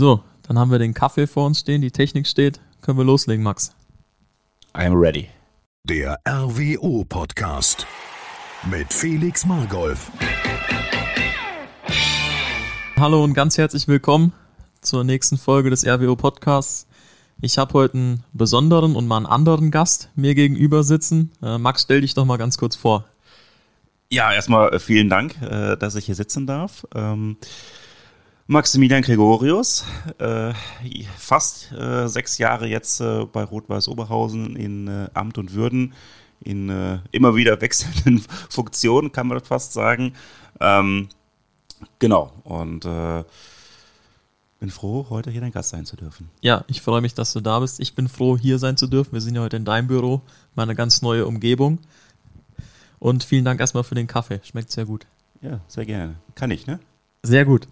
So, dann haben wir den Kaffee vor uns stehen, die Technik steht. Können wir loslegen, Max? I'm ready. Der RWO Podcast mit Felix Margolf. Hallo und ganz herzlich willkommen zur nächsten Folge des RWO Podcasts. Ich habe heute einen besonderen und mal einen anderen Gast mir gegenüber sitzen. Äh, Max, stell dich doch mal ganz kurz vor. Ja, erstmal äh, vielen Dank, äh, dass ich hier sitzen darf. Maximilian Gregorius, äh, fast äh, sechs Jahre jetzt äh, bei Rot-Weiß Oberhausen in äh, Amt und Würden, in äh, immer wieder wechselnden Funktionen, kann man fast sagen. Ähm, genau, und äh, bin froh, heute hier dein Gast sein zu dürfen. Ja, ich freue mich, dass du da bist. Ich bin froh, hier sein zu dürfen. Wir sind ja heute in deinem Büro, meine ganz neue Umgebung. Und vielen Dank erstmal für den Kaffee. Schmeckt sehr gut. Ja, sehr gerne. Kann ich, ne? Sehr gut.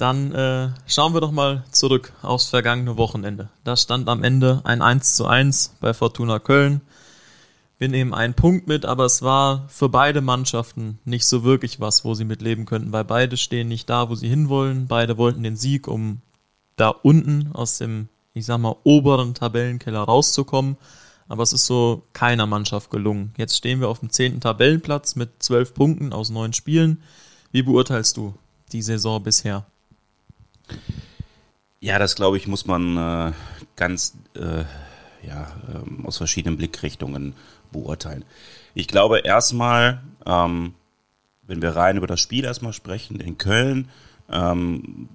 Dann äh, schauen wir doch mal zurück aufs vergangene Wochenende. Da stand am Ende ein 1 zu 1 bei Fortuna Köln. Wir nehmen einen Punkt mit, aber es war für beide Mannschaften nicht so wirklich was, wo sie mit leben könnten, weil beide stehen nicht da, wo sie hinwollen. Beide wollten den Sieg, um da unten aus dem, ich sag mal, oberen Tabellenkeller rauszukommen. Aber es ist so keiner Mannschaft gelungen. Jetzt stehen wir auf dem zehnten Tabellenplatz mit zwölf Punkten aus neun Spielen. Wie beurteilst du die Saison bisher? Ja, das glaube ich, muss man äh, ganz äh, ja, ähm, aus verschiedenen Blickrichtungen beurteilen. Ich glaube erstmal, ähm, wenn wir rein über das Spiel erstmal sprechen in Köln, ähm,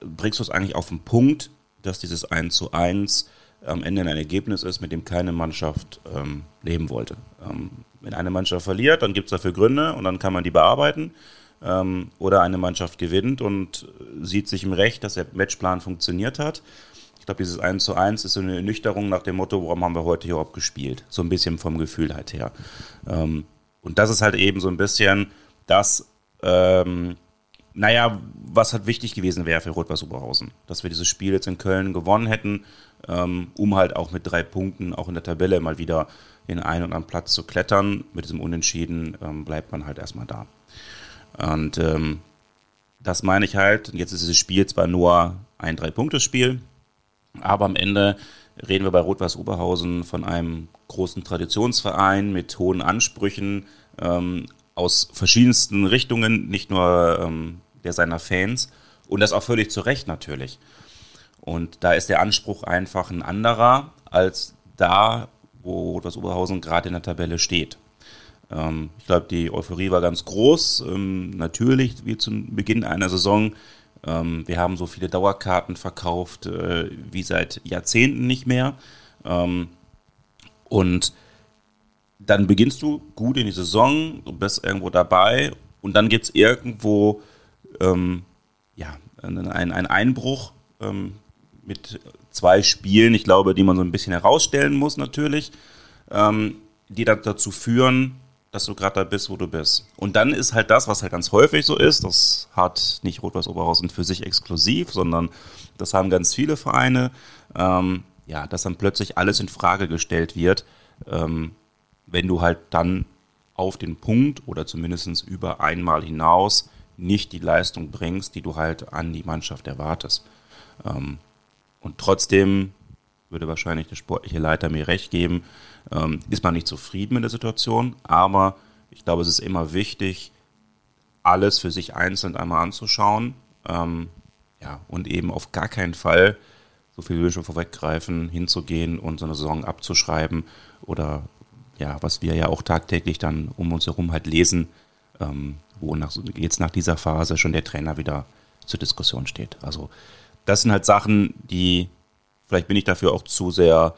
bringst du es eigentlich auf den Punkt, dass dieses 1 zu 1 am Ende ein Ergebnis ist, mit dem keine Mannschaft ähm, leben wollte. Ähm, wenn eine Mannschaft verliert, dann gibt es dafür Gründe und dann kann man die bearbeiten ähm, oder eine Mannschaft gewinnt und sieht sich im Recht, dass der Matchplan funktioniert hat. Ich glaube, dieses 1 zu 1 ist so eine Ernüchterung nach dem Motto, warum haben wir heute hier überhaupt gespielt? So ein bisschen vom Gefühl halt her. Ähm, und das ist halt eben so ein bisschen das, ähm, naja, was halt wichtig gewesen wäre für Rot-Weiß Oberhausen. Dass wir dieses Spiel jetzt in Köln gewonnen hätten, ähm, um halt auch mit drei Punkten auch in der Tabelle mal wieder in einen und anderen Platz zu klettern. Mit diesem Unentschieden ähm, bleibt man halt erstmal da. Und ähm, das meine ich halt. Und jetzt ist dieses Spiel zwar nur ein Drei-Punkte-Spiel, aber am Ende reden wir bei Rot-Weiß Oberhausen von einem großen Traditionsverein mit hohen Ansprüchen ähm, aus verschiedensten Richtungen, nicht nur ähm, der seiner Fans. Und das auch völlig zu Recht natürlich. Und da ist der Anspruch einfach ein anderer als da, wo Rot-Weiß Oberhausen gerade in der Tabelle steht. Ähm, ich glaube, die Euphorie war ganz groß. Ähm, natürlich, wie zum Beginn einer Saison. Ähm, wir haben so viele Dauerkarten verkauft äh, wie seit Jahrzehnten nicht mehr. Ähm, und dann beginnst du gut in die Saison, du bist irgendwo dabei und dann gibt es irgendwo ähm, ja, einen, einen Einbruch ähm, mit zwei Spielen, ich glaube, die man so ein bisschen herausstellen muss natürlich, die dann dazu führen, dass du gerade da bist, wo du bist. Und dann ist halt das, was halt ganz häufig so ist, das hat nicht Rot-Weiß Oberhausen für sich exklusiv, sondern das haben ganz viele Vereine, ähm, ja, dass dann plötzlich alles in Frage gestellt wird, ähm, wenn du halt dann auf den Punkt oder zumindest über einmal hinaus nicht die Leistung bringst, die du halt an die Mannschaft erwartest. Ähm, und trotzdem würde wahrscheinlich der sportliche Leiter mir recht geben, ähm, ist man nicht zufrieden mit der Situation, aber ich glaube, es ist immer wichtig, alles für sich einzeln einmal anzuschauen ähm, ja, und eben auf gar keinen Fall, so viel will ich schon vorweggreifen, hinzugehen und so eine Saison abzuschreiben oder ja, was wir ja auch tagtäglich dann um uns herum halt lesen, ähm, wo nach, jetzt nach dieser Phase schon der Trainer wieder zur Diskussion steht. Also das sind halt Sachen, die Vielleicht bin ich dafür auch zu sehr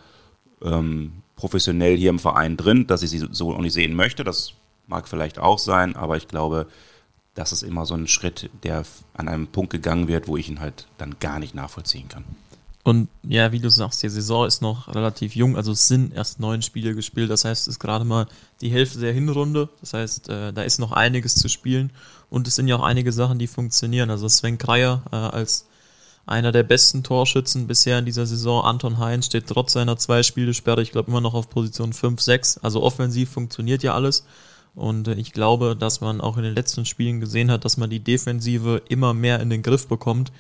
ähm, professionell hier im Verein drin, dass ich sie so auch nicht sehen möchte. Das mag vielleicht auch sein, aber ich glaube, das ist immer so ein Schritt, der an einem Punkt gegangen wird, wo ich ihn halt dann gar nicht nachvollziehen kann. Und ja, wie du sagst, die Saison ist noch relativ jung, also es sind erst neun Spiele gespielt, das heißt, es ist gerade mal die Hälfte der Hinrunde, das heißt, äh, da ist noch einiges zu spielen und es sind ja auch einige Sachen, die funktionieren. Also Sven Kreier äh, als einer der besten Torschützen bisher in dieser Saison. Anton Heinz steht trotz seiner zwei Spielesperre, ich glaube, immer noch auf Position 5, 6. Also offensiv funktioniert ja alles. Und äh, ich glaube, dass man auch in den letzten Spielen gesehen hat, dass man die Defensive immer mehr in den Griff bekommt.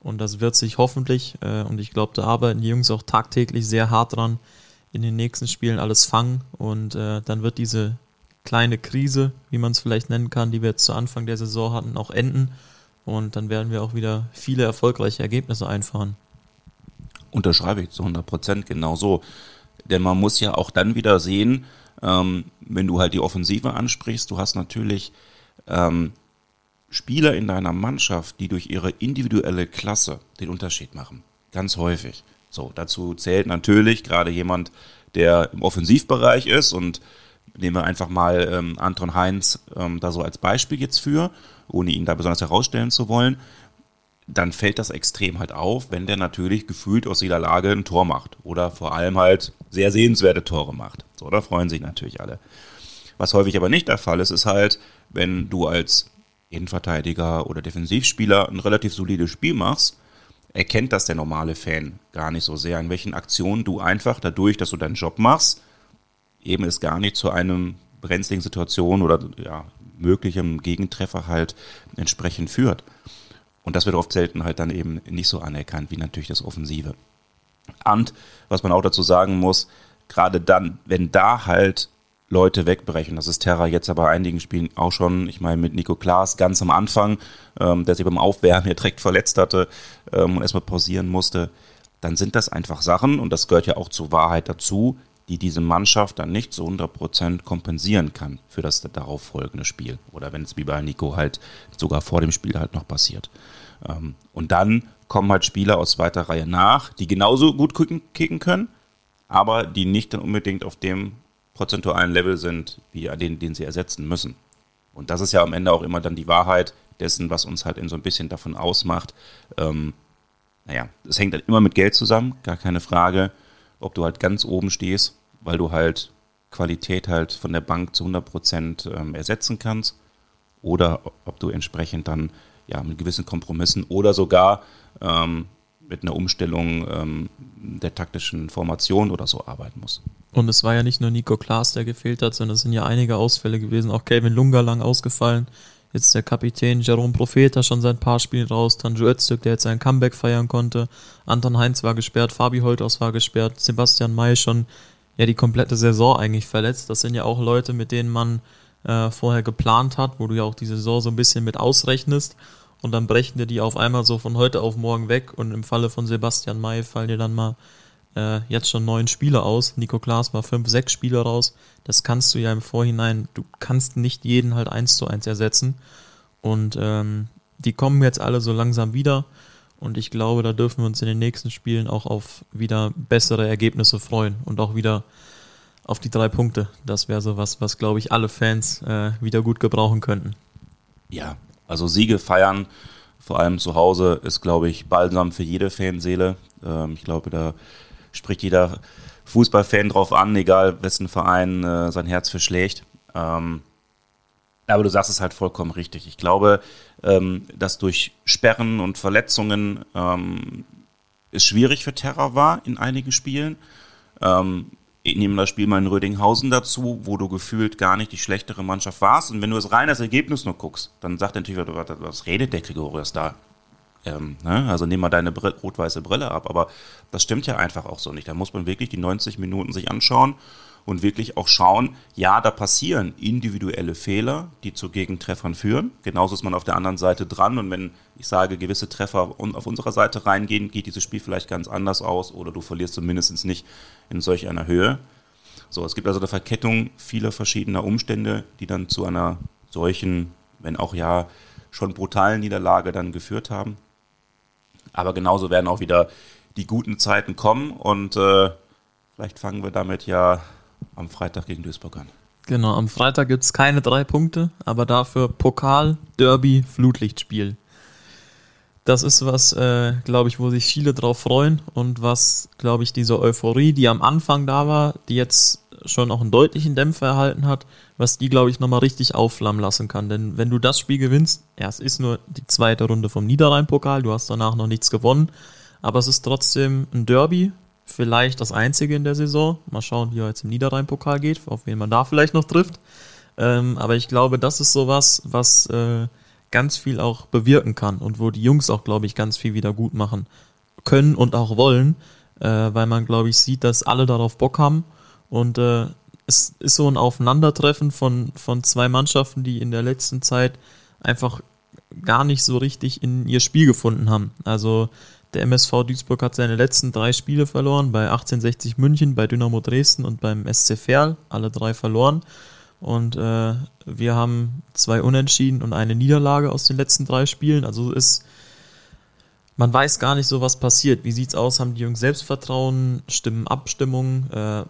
Und das wird sich hoffentlich, äh, und ich glaube, da arbeiten die Jungs auch tagtäglich sehr hart dran, in den nächsten Spielen alles fangen. Und äh, dann wird diese kleine Krise, wie man es vielleicht nennen kann, die wir jetzt zu Anfang der Saison hatten, auch enden. Und dann werden wir auch wieder viele erfolgreiche Ergebnisse einfahren. Unterschreibe ich zu 100 Prozent genau so. Denn man muss ja auch dann wieder sehen, ähm, wenn du halt die Offensive ansprichst, du hast natürlich ähm, Spieler in deiner Mannschaft, die durch ihre individuelle Klasse den Unterschied machen. Ganz häufig. So, dazu zählt natürlich gerade jemand, der im Offensivbereich ist und nehmen wir einfach mal ähm, Anton Heinz ähm, da so als Beispiel jetzt für, ohne ihn da besonders herausstellen zu wollen, dann fällt das extrem halt auf, wenn der natürlich gefühlt aus jeder Lage ein Tor macht oder vor allem halt sehr sehenswerte Tore macht. So, da freuen sich natürlich alle. Was häufig aber nicht der Fall ist, ist halt, wenn du als Innenverteidiger oder Defensivspieler ein relativ solides Spiel machst, erkennt das der normale Fan gar nicht so sehr, in welchen Aktionen du einfach dadurch, dass du deinen Job machst, eben es gar nicht zu einem brenzligen Situation oder ja, möglichem Gegentreffer halt entsprechend führt. Und das wird oft selten halt dann eben nicht so anerkannt wie natürlich das Offensive. Und was man auch dazu sagen muss, gerade dann, wenn da halt Leute wegbrechen. Das ist Terra jetzt aber einigen Spielen auch schon. Ich meine, mit Nico Klaas ganz am Anfang, ähm, der sich beim Aufwärmen direkt verletzt hatte ähm, und erstmal pausieren musste. Dann sind das einfach Sachen, und das gehört ja auch zur Wahrheit dazu, die diese Mannschaft dann nicht zu 100% kompensieren kann für das darauf folgende Spiel. Oder wenn es wie bei Nico halt sogar vor dem Spiel halt noch passiert. Ähm, und dann kommen halt Spieler aus zweiter Reihe nach, die genauso gut kicken können, aber die nicht dann unbedingt auf dem prozentualen Level sind, wie den, den sie ersetzen müssen. Und das ist ja am Ende auch immer dann die Wahrheit dessen, was uns halt in so ein bisschen davon ausmacht. Ähm, naja, es hängt halt immer mit Geld zusammen, gar keine Frage, ob du halt ganz oben stehst, weil du halt Qualität halt von der Bank zu 100 Prozent ähm, ersetzen kannst oder ob du entsprechend dann ja mit gewissen Kompromissen oder sogar ähm, mit einer Umstellung ähm, der taktischen Formation oder so arbeiten musst. Und es war ja nicht nur Nico Klaas, der gefehlt hat, sondern es sind ja einige Ausfälle gewesen. Auch Kevin Lunga lang ausgefallen. Jetzt der Kapitän Jerome Profeta schon seit ein paar Spielen raus. Tanju Öztürk, der jetzt sein Comeback feiern konnte. Anton Heinz war gesperrt. Fabi Holthaus war gesperrt. Sebastian May schon ja die komplette Saison eigentlich verletzt. Das sind ja auch Leute, mit denen man äh, vorher geplant hat, wo du ja auch die Saison so ein bisschen mit ausrechnest. Und dann brechen dir die auf einmal so von heute auf morgen weg. Und im Falle von Sebastian May fallen dir dann mal äh, jetzt schon neun Spieler aus. Nico Klaas war fünf, sechs Spieler raus. Das kannst du ja im Vorhinein, du kannst nicht jeden halt eins zu eins ersetzen. Und ähm, die kommen jetzt alle so langsam wieder. Und ich glaube, da dürfen wir uns in den nächsten Spielen auch auf wieder bessere Ergebnisse freuen und auch wieder auf die drei Punkte. Das wäre so was, was glaube ich alle Fans äh, wieder gut gebrauchen könnten. Ja, also Siege feiern, vor allem zu Hause, ist glaube ich balsam für jede Fanseele. Ähm, ich glaube, da spricht jeder Fußballfan drauf an, egal wessen Verein äh, sein Herz verschlägt. Ähm, aber du sagst es halt vollkommen richtig. Ich glaube, ähm, dass durch Sperren und Verletzungen ähm, es schwierig für Terra war in einigen Spielen. Ähm, ich nehme das Spiel mal in Rödinghausen dazu, wo du gefühlt gar nicht die schlechtere Mannschaft warst. Und wenn du das rein das Ergebnis nur guckst, dann sagt natürlich, was redet der Gregorius da? Ähm, ne? Also nimm mal deine rot-weiße Brille ab. Aber das stimmt ja einfach auch so nicht. Da muss man wirklich die 90 Minuten sich anschauen und wirklich auch schauen, ja, da passieren individuelle Fehler, die zu Gegentreffern führen. Genauso ist man auf der anderen Seite dran. Und wenn ich sage, gewisse Treffer auf unserer Seite reingehen, geht dieses Spiel vielleicht ganz anders aus oder du verlierst zumindest nicht in solch einer Höhe. So, es gibt also eine Verkettung vieler verschiedener Umstände, die dann zu einer solchen, wenn auch ja schon brutalen Niederlage dann geführt haben. Aber genauso werden auch wieder die guten Zeiten kommen und äh, vielleicht fangen wir damit ja am Freitag gegen Duisburg an. Genau, am Freitag gibt es keine drei Punkte, aber dafür Pokal, Derby, Flutlichtspiel. Das ist was, äh, glaube ich, wo sich viele drauf freuen und was, glaube ich, diese Euphorie, die am Anfang da war, die jetzt schon auch einen deutlichen Dämpfer erhalten hat, was die, glaube ich, nochmal richtig aufflammen lassen kann. Denn wenn du das Spiel gewinnst, ja, es ist nur die zweite Runde vom Niederrhein-Pokal, du hast danach noch nichts gewonnen, aber es ist trotzdem ein Derby, vielleicht das einzige in der Saison. Mal schauen, wie er jetzt im Niederrhein-Pokal geht, auf wen man da vielleicht noch trifft. Ähm, aber ich glaube, das ist sowas, was äh, ganz viel auch bewirken kann und wo die Jungs auch, glaube ich, ganz viel wieder gut machen können und auch wollen, äh, weil man, glaube ich, sieht, dass alle darauf Bock haben und äh, es ist so ein Aufeinandertreffen von, von zwei Mannschaften, die in der letzten Zeit einfach gar nicht so richtig in ihr Spiel gefunden haben. Also der MSV Duisburg hat seine letzten drei Spiele verloren, bei 1860 München, bei Dynamo Dresden und beim SC Verl, alle drei verloren. Und äh, wir haben zwei Unentschieden und eine Niederlage aus den letzten drei Spielen. Also ist, man weiß gar nicht so, was passiert. Wie sieht's aus? Haben die Jungs Selbstvertrauen? Stimmen Abstimmung? Äh,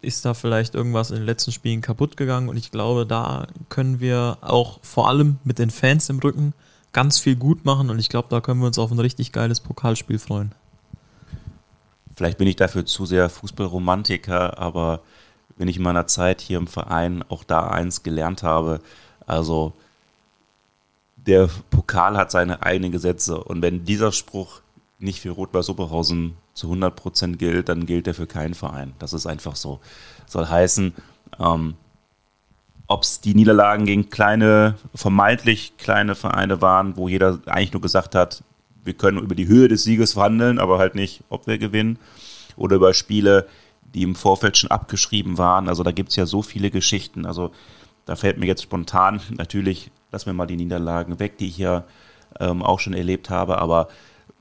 ist da vielleicht irgendwas in den letzten Spielen kaputt gegangen? Und ich glaube, da können wir auch vor allem mit den Fans im Rücken ganz viel gut machen. Und ich glaube, da können wir uns auf ein richtig geiles Pokalspiel freuen. Vielleicht bin ich dafür zu sehr Fußballromantiker, aber wenn ich in meiner Zeit hier im Verein auch da eins gelernt habe. Also der Pokal hat seine eigenen Gesetze und wenn dieser Spruch nicht für Rot-Weiß Oberhausen zu 100% gilt, dann gilt er für keinen Verein. Das ist einfach so. Soll heißen, ähm, ob es die Niederlagen gegen kleine, vermeintlich kleine Vereine waren, wo jeder eigentlich nur gesagt hat, wir können über die Höhe des Sieges verhandeln, aber halt nicht, ob wir gewinnen. Oder über Spiele, die im Vorfeld schon abgeschrieben waren. Also da gibt es ja so viele Geschichten. Also da fällt mir jetzt spontan natürlich, lassen wir mal die Niederlagen weg, die ich ja ähm, auch schon erlebt habe, aber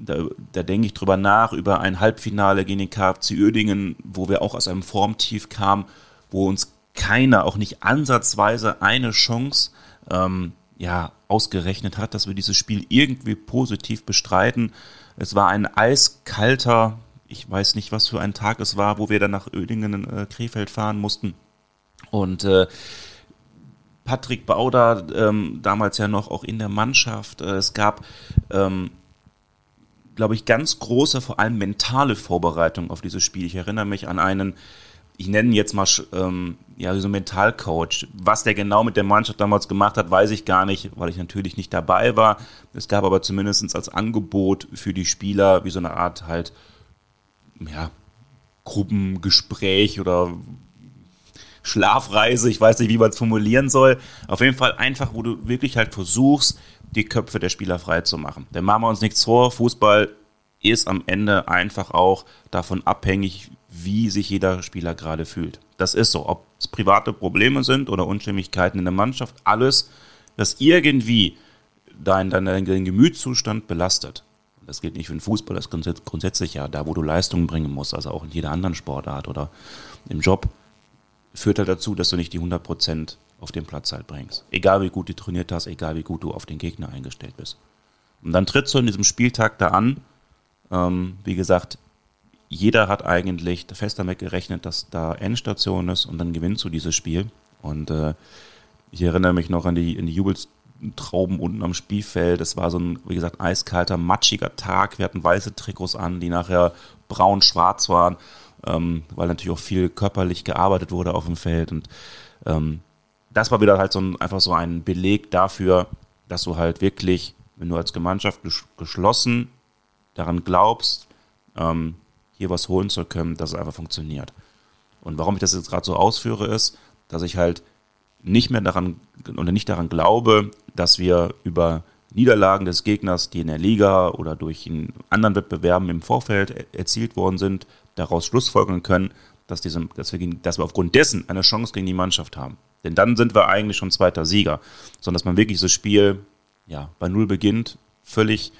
da, da denke ich drüber nach, über ein Halbfinale gegen den KFC Uerdingen, wo wir auch aus einem Formtief kamen, wo uns keiner, auch nicht ansatzweise eine Chance ähm, ja, ausgerechnet hat, dass wir dieses Spiel irgendwie positiv bestreiten. Es war ein eiskalter, ich weiß nicht, was für ein Tag es war, wo wir dann nach Oedingen, äh, Krefeld fahren mussten. Und äh, Patrick Bauder, ähm, damals ja noch auch in der Mannschaft. Äh, es gab, ähm, glaube ich, ganz große, vor allem mentale Vorbereitung auf dieses Spiel. Ich erinnere mich an einen, ich nenne ihn jetzt mal ähm, ja, so Mentalcoach. Was der genau mit der Mannschaft damals gemacht hat, weiß ich gar nicht, weil ich natürlich nicht dabei war. Es gab aber zumindest als Angebot für die Spieler wie so eine Art halt ja, Gruppengespräch oder Schlafreise, ich weiß nicht, wie man es formulieren soll. Auf jeden Fall einfach, wo du wirklich halt versuchst, die Köpfe der Spieler frei zu machen. Denn machen wir uns nichts vor, Fußball ist am Ende einfach auch davon abhängig, wie sich jeder Spieler gerade fühlt. Das ist so. Ob es private Probleme sind oder Unstimmigkeiten in der Mannschaft, alles, das irgendwie deinen dein, dein Gemütszustand belastet, das gilt nicht für den Fußball, das ist grundsätzlich ja da, wo du Leistungen bringen musst, also auch in jeder anderen Sportart oder im Job, führt halt dazu, dass du nicht die 100% auf den Platz halt bringst. Egal wie gut du trainiert hast, egal wie gut du auf den Gegner eingestellt bist. Und dann trittst du in diesem Spieltag da an. Ähm, wie gesagt, jeder hat eigentlich fest damit gerechnet, dass da Endstation ist und dann gewinnst du dieses Spiel. Und äh, ich erinnere mich noch an die, an die Jubels Trauben unten am Spielfeld. Es war so ein, wie gesagt, eiskalter, matschiger Tag. Wir hatten weiße Trikots an, die nachher braun-schwarz waren, ähm, weil natürlich auch viel körperlich gearbeitet wurde auf dem Feld. Und ähm, das war wieder halt so ein, einfach so ein Beleg dafür, dass du halt wirklich, wenn du als Gemeinschaft geschlossen daran glaubst, ähm, hier was holen zu können, dass es einfach funktioniert. Und warum ich das jetzt gerade so ausführe, ist, dass ich halt nicht mehr daran oder nicht daran glaube, dass wir über Niederlagen des Gegners, die in der Liga oder durch in anderen Wettbewerben im Vorfeld erzielt worden sind, daraus schlussfolgern können, dass, diese, dass, wir, dass wir aufgrund dessen eine Chance gegen die Mannschaft haben. Denn dann sind wir eigentlich schon zweiter Sieger. Sondern dass man wirklich das Spiel ja, bei Null beginnt, völlig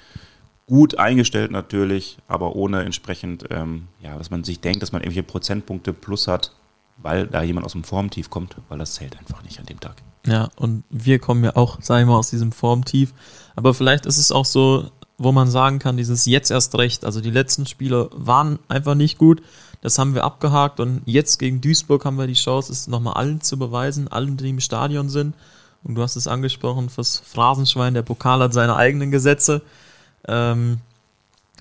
gut eingestellt natürlich, aber ohne entsprechend, ähm, ja, dass man sich denkt, dass man irgendwelche Prozentpunkte plus hat, weil da jemand aus dem Formtief kommt, weil das zählt einfach nicht an dem Tag. Ja, und wir kommen ja auch, sagen wir mal, aus diesem Formtief. Aber vielleicht ist es auch so, wo man sagen kann, dieses jetzt erst recht. Also die letzten Spiele waren einfach nicht gut. Das haben wir abgehakt und jetzt gegen Duisburg haben wir die Chance, es nochmal allen zu beweisen, allen, die im Stadion sind. Und du hast es angesprochen, fürs Phrasenschwein, der Pokal hat seine eigenen Gesetze. Ähm,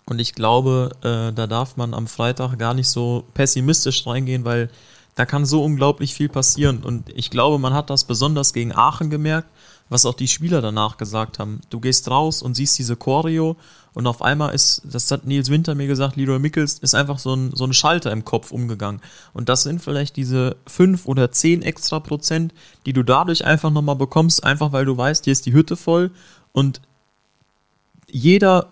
und ich glaube, äh, da darf man am Freitag gar nicht so pessimistisch reingehen, weil da kann so unglaublich viel passieren. Und ich glaube, man hat das besonders gegen Aachen gemerkt, was auch die Spieler danach gesagt haben. Du gehst raus und siehst diese Choreo und auf einmal ist, das hat Nils Winter mir gesagt, Leroy Mickels ist einfach so ein, so ein Schalter im Kopf umgegangen. Und das sind vielleicht diese fünf oder zehn extra Prozent, die du dadurch einfach nochmal bekommst, einfach weil du weißt, hier ist die Hütte voll Und jeder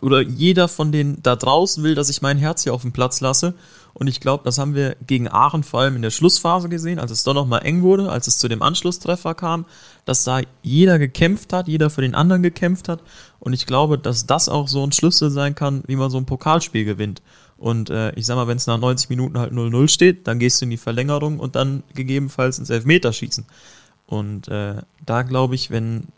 oder jeder von den da draußen will, dass ich mein Herz hier auf den Platz lasse. Und ich glaube, das haben wir gegen Aachen vor allem in der Schlussphase gesehen, als es doch nochmal eng wurde, als es zu dem Anschlusstreffer kam, dass da jeder gekämpft hat, jeder für den anderen gekämpft hat. Und ich glaube, dass das auch so ein Schlüssel sein kann, wie man so ein Pokalspiel gewinnt. Und äh, ich sag mal, wenn es nach 90 Minuten halt 0-0 steht, dann gehst du in die Verlängerung und dann gegebenenfalls ins Elfmeterschießen. Und äh, da glaube ich, wenn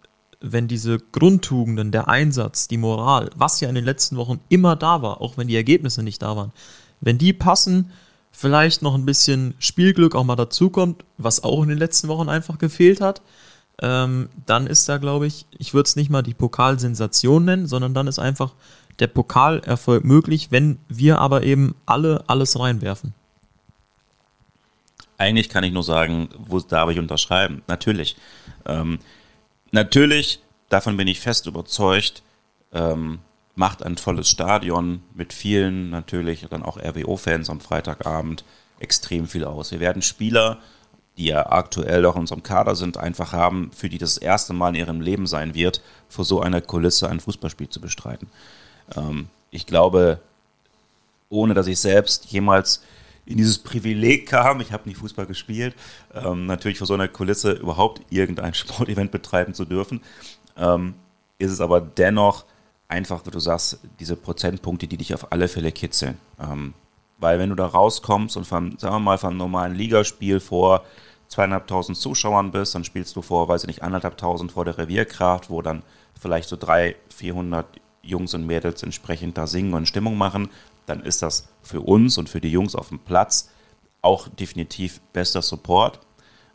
wenn diese Grundtugenden, der Einsatz, die Moral, was ja in den letzten Wochen immer da war, auch wenn die Ergebnisse nicht da waren, wenn die passen, vielleicht noch ein bisschen Spielglück auch mal dazukommt, was auch in den letzten Wochen einfach gefehlt hat, ähm, dann ist da, glaube ich, ich würde es nicht mal die Pokalsensation nennen, sondern dann ist einfach der Pokalerfolg möglich, wenn wir aber eben alle alles reinwerfen. Eigentlich kann ich nur sagen, wo darf ich unterschreiben? Natürlich. Ähm, Natürlich, davon bin ich fest überzeugt, ähm, macht ein volles Stadion mit vielen natürlich dann auch RWO-Fans am Freitagabend extrem viel aus. Wir werden Spieler, die ja aktuell auch in unserem Kader sind, einfach haben, für die das erste Mal in ihrem Leben sein wird, vor so einer Kulisse ein Fußballspiel zu bestreiten. Ähm, ich glaube, ohne dass ich selbst jemals in dieses Privileg kam, ich habe nicht Fußball gespielt, ähm, natürlich vor so einer Kulisse überhaupt irgendein Sportevent betreiben zu dürfen, ähm, ist es aber dennoch einfach, wie du sagst, diese Prozentpunkte, die dich auf alle Fälle kitzeln. Ähm, weil wenn du da rauskommst und von, sagen wir mal, von einem normalen Ligaspiel vor zweieinhalbtausend Zuschauern bist, dann spielst du vor, weiß ich nicht, anderthalbtausend vor der Revierkraft, wo dann vielleicht so drei, vierhundert Jungs und Mädels entsprechend da singen und Stimmung machen dann ist das für uns und für die Jungs auf dem Platz auch definitiv bester Support.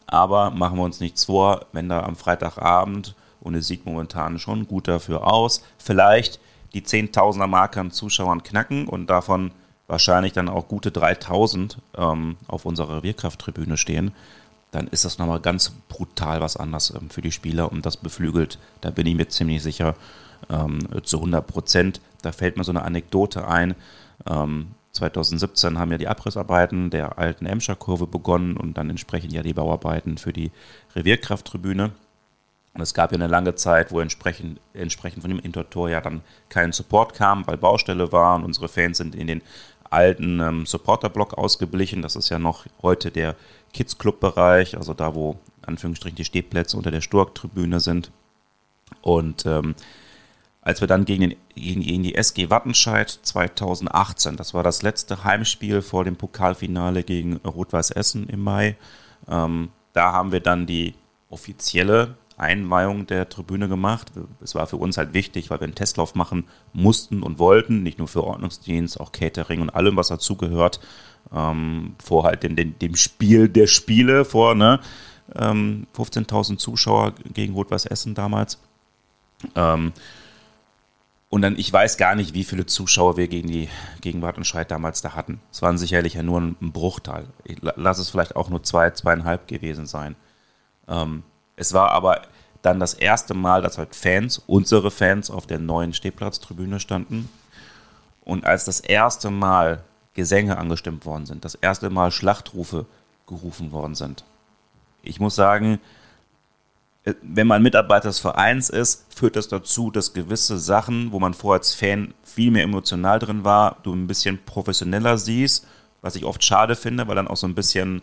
Aber machen wir uns nichts vor, wenn da am Freitagabend, und es sieht momentan schon gut dafür aus, vielleicht die 10.000er Marke an Zuschauern knacken und davon wahrscheinlich dann auch gute 3.000 ähm, auf unserer Revierkrafttribüne stehen, dann ist das nochmal ganz brutal was anders ähm, für die Spieler und das beflügelt, da bin ich mir ziemlich sicher, ähm, zu 100 Prozent. Da fällt mir so eine Anekdote ein. Ähm, 2017 haben ja die Abrissarbeiten der alten Emscher Kurve begonnen und dann entsprechend ja die Bauarbeiten für die Revierkrafttribüne. Und es gab ja eine lange Zeit, wo entsprechend, entsprechend von dem Intertor ja dann kein Support kam, weil Baustelle war und unsere Fans sind in den alten ähm, Supporterblock ausgeblichen. Das ist ja noch heute der Kids Club Bereich, also da, wo Anführungsstrichen die Stehplätze unter der Sturk-Tribüne sind. Und ähm, als wir dann gegen, den, gegen die SG Wattenscheid 2018, das war das letzte Heimspiel vor dem Pokalfinale gegen Rot-Weiß Essen im Mai, ähm, da haben wir dann die offizielle Einweihung der Tribüne gemacht. Es war für uns halt wichtig, weil wir einen Testlauf machen mussten und wollten, nicht nur für Ordnungsdienst, auch Catering und allem, was dazugehört, ähm, vor halt dem, dem, dem, Spiel der Spiele, vor ne, ähm, 15.000 Zuschauer gegen Rot-Weiß Essen damals. Ähm, und dann, ich weiß gar nicht, wie viele Zuschauer wir gegen die Gegenwart und Schreit damals da hatten. Es waren sicherlich ja nur ein Bruchteil. Ich lass es vielleicht auch nur zwei, zweieinhalb gewesen sein. Ähm, es war aber dann das erste Mal, dass halt Fans, unsere Fans, auf der neuen Stehplatztribüne standen. Und als das erste Mal Gesänge angestimmt worden sind, das erste Mal Schlachtrufe gerufen worden sind. Ich muss sagen, wenn man Mitarbeiter des Vereins ist, führt das dazu, dass gewisse Sachen, wo man vorher als Fan viel mehr emotional drin war, du ein bisschen professioneller siehst, was ich oft schade finde, weil dann auch so ein bisschen,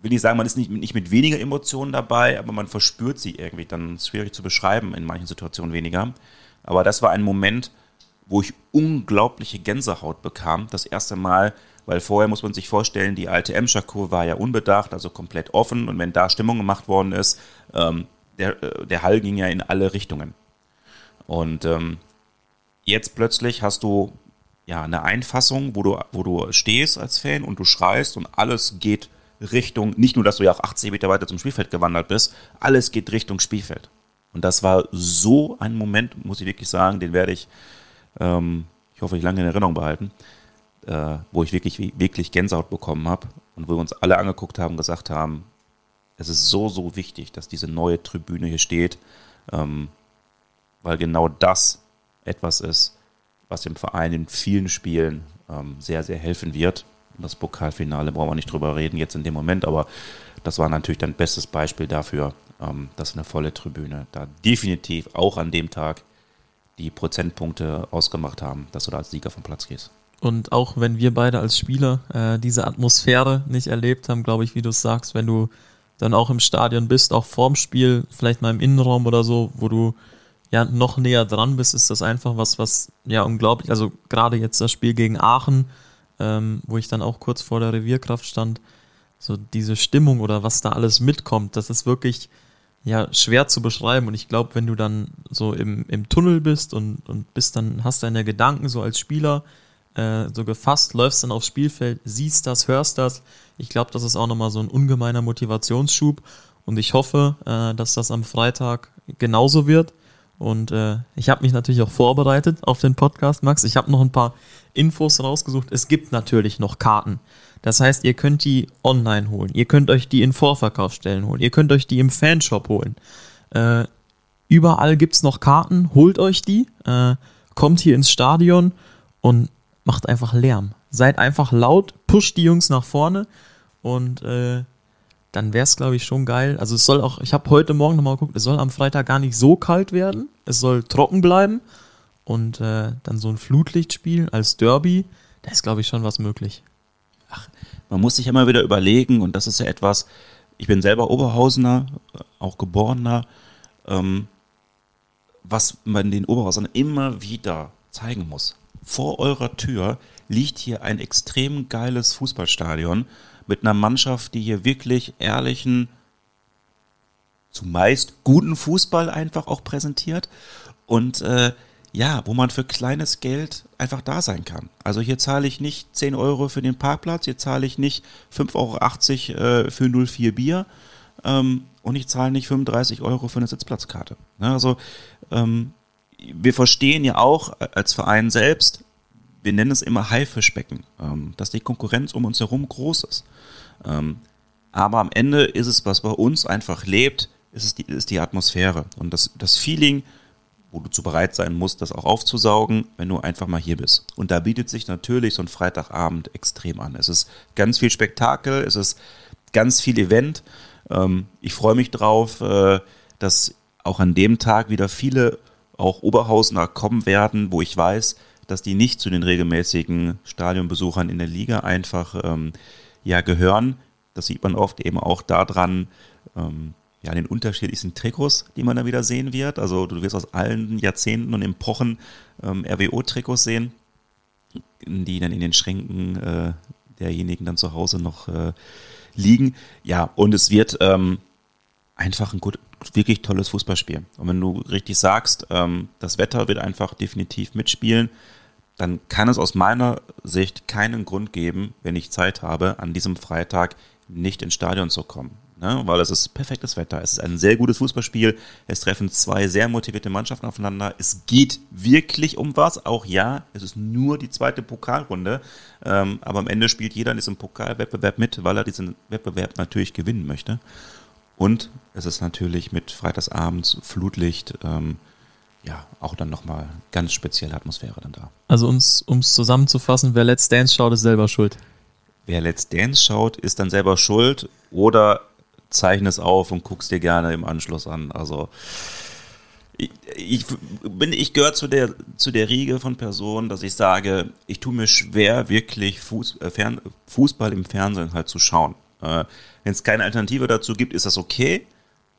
will ich sagen, man ist nicht, nicht mit weniger Emotionen dabei, aber man verspürt sie irgendwie. Dann ist schwierig zu beschreiben, in manchen Situationen weniger. Aber das war ein Moment, wo ich unglaubliche Gänsehaut bekam. Das erste Mal, weil vorher muss man sich vorstellen, die alte Emscher-Kur war ja unbedacht, also komplett offen. Und wenn da Stimmung gemacht worden ist, ähm, der, äh, der Hall ging ja in alle Richtungen. Und ähm, jetzt plötzlich hast du ja eine Einfassung, wo du, wo du stehst als Fan und du schreist und alles geht Richtung, nicht nur, dass du ja auch 80 Meter weiter zum Spielfeld gewandert bist, alles geht Richtung Spielfeld. Und das war so ein Moment, muss ich wirklich sagen, den werde ich, ähm, ich hoffe, ich lange in Erinnerung behalten äh, wo ich wirklich, wirklich Gänsehaut bekommen habe und wo wir uns alle angeguckt haben und gesagt haben, es ist so, so wichtig, dass diese neue Tribüne hier steht, ähm, weil genau das etwas ist, was dem Verein in vielen Spielen ähm, sehr, sehr helfen wird. Das Pokalfinale brauchen wir nicht drüber reden jetzt in dem Moment, aber das war natürlich dein bestes Beispiel dafür, ähm, dass eine volle Tribüne da definitiv auch an dem Tag die Prozentpunkte ausgemacht haben, dass du da als Sieger vom Platz gehst. Und auch wenn wir beide als Spieler äh, diese Atmosphäre nicht erlebt haben, glaube ich, wie du es sagst, wenn du dann auch im Stadion bist, auch vorm Spiel, vielleicht mal im Innenraum oder so, wo du ja noch näher dran bist, ist das einfach was, was ja unglaublich, also gerade jetzt das Spiel gegen Aachen, ähm, wo ich dann auch kurz vor der Revierkraft stand, so diese Stimmung oder was da alles mitkommt, das ist wirklich ja schwer zu beschreiben. Und ich glaube, wenn du dann so im, im Tunnel bist und, und bist dann, hast deine Gedanken so als Spieler äh, so gefasst, läufst dann aufs Spielfeld, siehst das, hörst das. Ich glaube, das ist auch nochmal so ein ungemeiner Motivationsschub. Und ich hoffe, äh, dass das am Freitag genauso wird. Und äh, ich habe mich natürlich auch vorbereitet auf den Podcast, Max. Ich habe noch ein paar Infos rausgesucht. Es gibt natürlich noch Karten. Das heißt, ihr könnt die online holen. Ihr könnt euch die in Vorverkaufsstellen holen. Ihr könnt euch die im Fanshop holen. Äh, überall gibt's noch Karten. Holt euch die. Äh, kommt hier ins Stadion und macht einfach Lärm. Seid einfach laut, pusht die Jungs nach vorne und äh, dann wäre es, glaube ich, schon geil. Also es soll auch, ich habe heute Morgen nochmal geguckt, es soll am Freitag gar nicht so kalt werden. Es soll trocken bleiben und äh, dann so ein Flutlichtspiel als Derby, da ist, glaube ich, schon was möglich. Ach, man muss sich immer wieder überlegen und das ist ja etwas, ich bin selber Oberhausener, auch geborener, ähm, was man den Oberhausern immer wieder zeigen muss. Vor eurer Tür liegt hier ein extrem geiles Fußballstadion mit einer Mannschaft, die hier wirklich ehrlichen, zumeist guten Fußball einfach auch präsentiert und äh, ja, wo man für kleines Geld einfach da sein kann. Also hier zahle ich nicht 10 Euro für den Parkplatz, hier zahle ich nicht 5,80 Euro äh, für 04 Bier ähm, und ich zahle nicht 35 Euro für eine Sitzplatzkarte. Ne, also ähm, wir verstehen ja auch als Verein selbst, wir nennen es immer Haifischbecken, ähm, dass die Konkurrenz um uns herum groß ist. Ähm, aber am Ende ist es, was bei uns einfach lebt, ist, es die, ist die Atmosphäre und das, das Feeling, wo du zu bereit sein musst, das auch aufzusaugen, wenn du einfach mal hier bist. Und da bietet sich natürlich so ein Freitagabend extrem an. Es ist ganz viel Spektakel, es ist ganz viel Event. Ähm, ich freue mich drauf, äh, dass auch an dem Tag wieder viele auch Oberhausener kommen werden, wo ich weiß, dass die nicht zu den regelmäßigen Stadionbesuchern in der Liga einfach ähm, ja gehören. Das sieht man oft eben auch daran, ähm, ja, den unterschiedlichsten Trikots, die man da wieder sehen wird. Also du wirst aus allen Jahrzehnten und Epochen ähm, RWO-Trikots sehen, die dann in den Schränken äh, derjenigen dann zu Hause noch äh, liegen. Ja, und es wird ähm, einfach ein gut, wirklich tolles Fußballspiel. Und wenn du richtig sagst, ähm, das Wetter wird einfach definitiv mitspielen, dann kann es aus meiner Sicht keinen Grund geben, wenn ich Zeit habe, an diesem Freitag nicht ins Stadion zu kommen. Ne? Weil es ist perfektes Wetter, es ist ein sehr gutes Fußballspiel, es treffen zwei sehr motivierte Mannschaften aufeinander, es geht wirklich um was, auch ja, es ist nur die zweite Pokalrunde, ähm, aber am Ende spielt jeder in diesem Pokalwettbewerb mit, weil er diesen Wettbewerb natürlich gewinnen möchte. Und es ist natürlich mit Freitagsabends Flutlicht, ähm, ja, auch dann nochmal ganz spezielle Atmosphäre dann da. Also uns, um es zusammenzufassen, wer Let's Dance schaut, ist selber schuld. Wer Let's Dance schaut, ist dann selber schuld oder zeichne es auf und guck's dir gerne im Anschluss an. Also ich, ich bin, ich gehöre zu der, zu der Riege von Personen, dass ich sage, ich tue mir schwer, wirklich Fuß, äh, Fern, Fußball im Fernsehen halt zu schauen. Äh, Wenn es keine Alternative dazu gibt, ist das okay.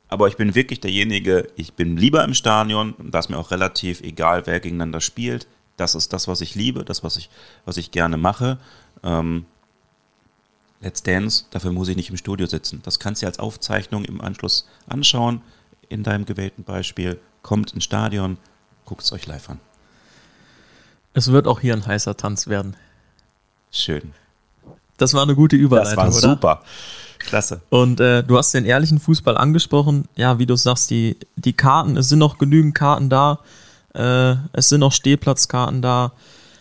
Aber ich bin wirklich derjenige, ich bin lieber im Stadion, da ist mir auch relativ egal, wer gegeneinander spielt. Das ist das, was ich liebe, das, was ich, was ich gerne mache. Ähm, Let's Dance, dafür muss ich nicht im Studio sitzen. Das kannst du als Aufzeichnung im Anschluss anschauen, in deinem gewählten Beispiel. Kommt ins Stadion, guckt es euch live an. Es wird auch hier ein heißer Tanz werden. Schön. Das war eine gute Überleitung, Das war oder? Klasse. Und äh, du hast den ehrlichen Fußball angesprochen. Ja, wie du sagst, die, die Karten, es sind noch genügend Karten da. Äh, es sind noch Stehplatzkarten da,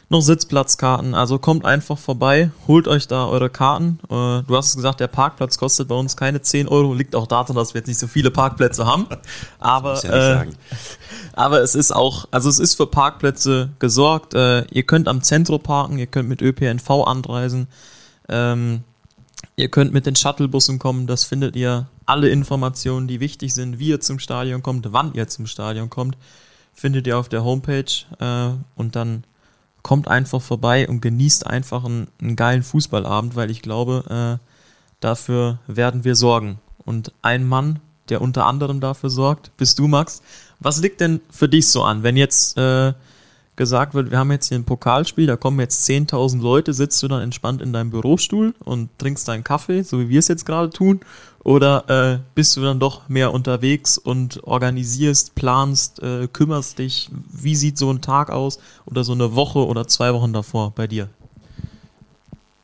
noch Sitzplatzkarten. Also kommt einfach vorbei, holt euch da eure Karten. Äh, du hast es gesagt, der Parkplatz kostet bei uns keine 10 Euro. Liegt auch daran, dass wir jetzt nicht so viele Parkplätze haben. Aber, ja äh, aber es ist auch, also es ist für Parkplätze gesorgt. Äh, ihr könnt am Zentrum parken, ihr könnt mit ÖPNV anreisen. Ähm, ihr könnt mit den Shuttlebussen kommen, das findet ihr alle Informationen, die wichtig sind, wie ihr zum Stadion kommt, wann ihr zum Stadion kommt, findet ihr auf der Homepage äh, und dann kommt einfach vorbei und genießt einfach einen, einen geilen Fußballabend, weil ich glaube, äh, dafür werden wir sorgen. Und ein Mann, der unter anderem dafür sorgt, bist du, Max. Was liegt denn für dich so an, wenn jetzt äh, gesagt wird, wir haben jetzt hier ein Pokalspiel, da kommen jetzt 10.000 Leute, sitzt du dann entspannt in deinem Bürostuhl und trinkst deinen Kaffee, so wie wir es jetzt gerade tun, oder äh, bist du dann doch mehr unterwegs und organisierst, planst, äh, kümmerst dich? Wie sieht so ein Tag aus oder so eine Woche oder zwei Wochen davor bei dir?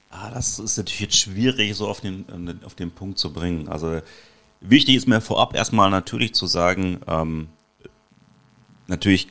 Ah, das ist natürlich jetzt schwierig, so auf den, auf den Punkt zu bringen. Also wichtig ist mir vorab erstmal natürlich zu sagen, ähm, natürlich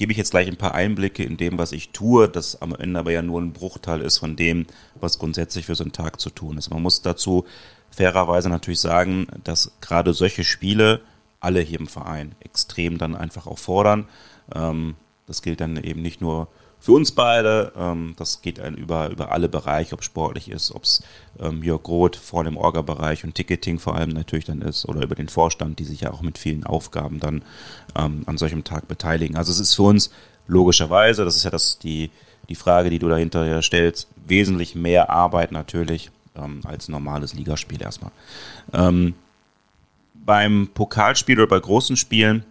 gebe ich jetzt gleich ein paar Einblicke in dem, was ich tue, das am Ende aber ja nur ein Bruchteil ist von dem, was grundsätzlich für so einen Tag zu tun ist. Man muss dazu fairerweise natürlich sagen, dass gerade solche Spiele alle hier im Verein extrem dann einfach auch fordern. Ähm, das gilt dann eben nicht nur für uns beide, ähm, das geht über, über alle Bereiche, ob sportlich ist, ob es ähm, Jörg Roth vor dem Orga-Bereich und Ticketing vor allem natürlich dann ist oder über den Vorstand, die sich ja auch mit vielen Aufgaben dann ähm, an solchem Tag beteiligen. Also es ist für uns logischerweise, das ist ja das, die, die Frage, die du dahinter stellst, wesentlich mehr Arbeit natürlich ähm, als normales Ligaspiel erstmal. Ähm, beim Pokalspiel oder bei großen Spielen,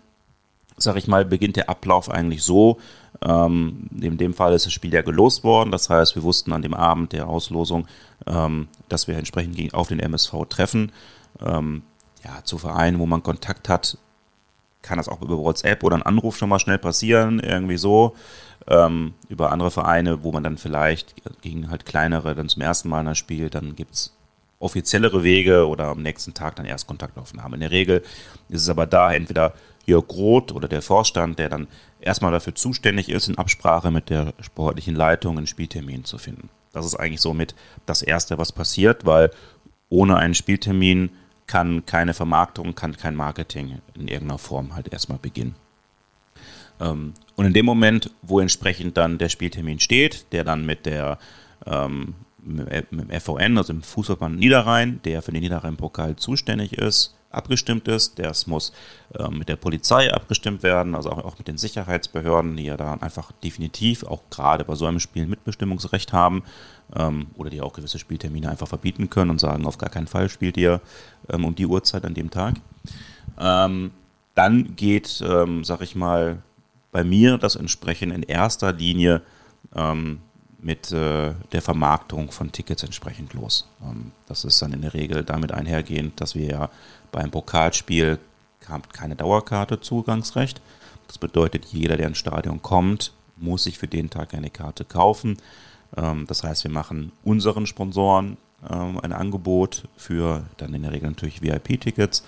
sag ich mal, beginnt der Ablauf eigentlich so. Ähm, in dem Fall ist das Spiel ja gelost worden. Das heißt, wir wussten an dem Abend der Auslosung, ähm, dass wir entsprechend auf den MSV treffen. Ähm, ja, zu Vereinen, wo man Kontakt hat, kann das auch über WhatsApp oder ein Anruf schon mal schnell passieren, irgendwie so. Ähm, über andere Vereine, wo man dann vielleicht gegen halt kleinere dann zum ersten Mal spielt, dann gibt es offiziellere Wege oder am nächsten Tag dann erst Kontaktaufnahme. In der Regel ist es aber da entweder Jörg Roth oder der Vorstand, der dann erstmal dafür zuständig ist, in Absprache mit der sportlichen Leitung einen Spieltermin zu finden. Das ist eigentlich somit das Erste, was passiert, weil ohne einen Spieltermin kann keine Vermarktung, kann kein Marketing in irgendeiner Form halt erstmal beginnen. Ähm, und in dem Moment, wo entsprechend dann der Spieltermin steht, der dann mit der ähm, mit dem FVN, also im Fußballband Niederrhein, der für den Niederrhein-Pokal zuständig ist, abgestimmt ist. Das muss äh, mit der Polizei abgestimmt werden, also auch, mit den Sicherheitsbehörden, die ja da einfach definitiv auch gerade bei so einem Spiel Mitbestimmungsrecht haben ähm, oder die auch gewisse Spieltermine einfach verbieten können und sagen, auf gar keinen Fall spielt ihr ähm, um die Uhrzeit an dem Tag. Ähm, dann geht, sag ich mal, bei mir das entsprechend in erster Linie mit äh, der Vermarktung von Tickets entsprechend los. Das ist dann in der Regel damit einhergehend, dass wir ja beim Pokalspiel keine Dauerkarte Zugangsrecht. Das bedeutet, jeder, der ins Stadion kommt, muss sich für den Tag eine Karte kaufen. Ähm, das heißt, wir machen unseren Sponsoren ähm, ein Angebot für dann in der Regel natürlich VIP-Tickets.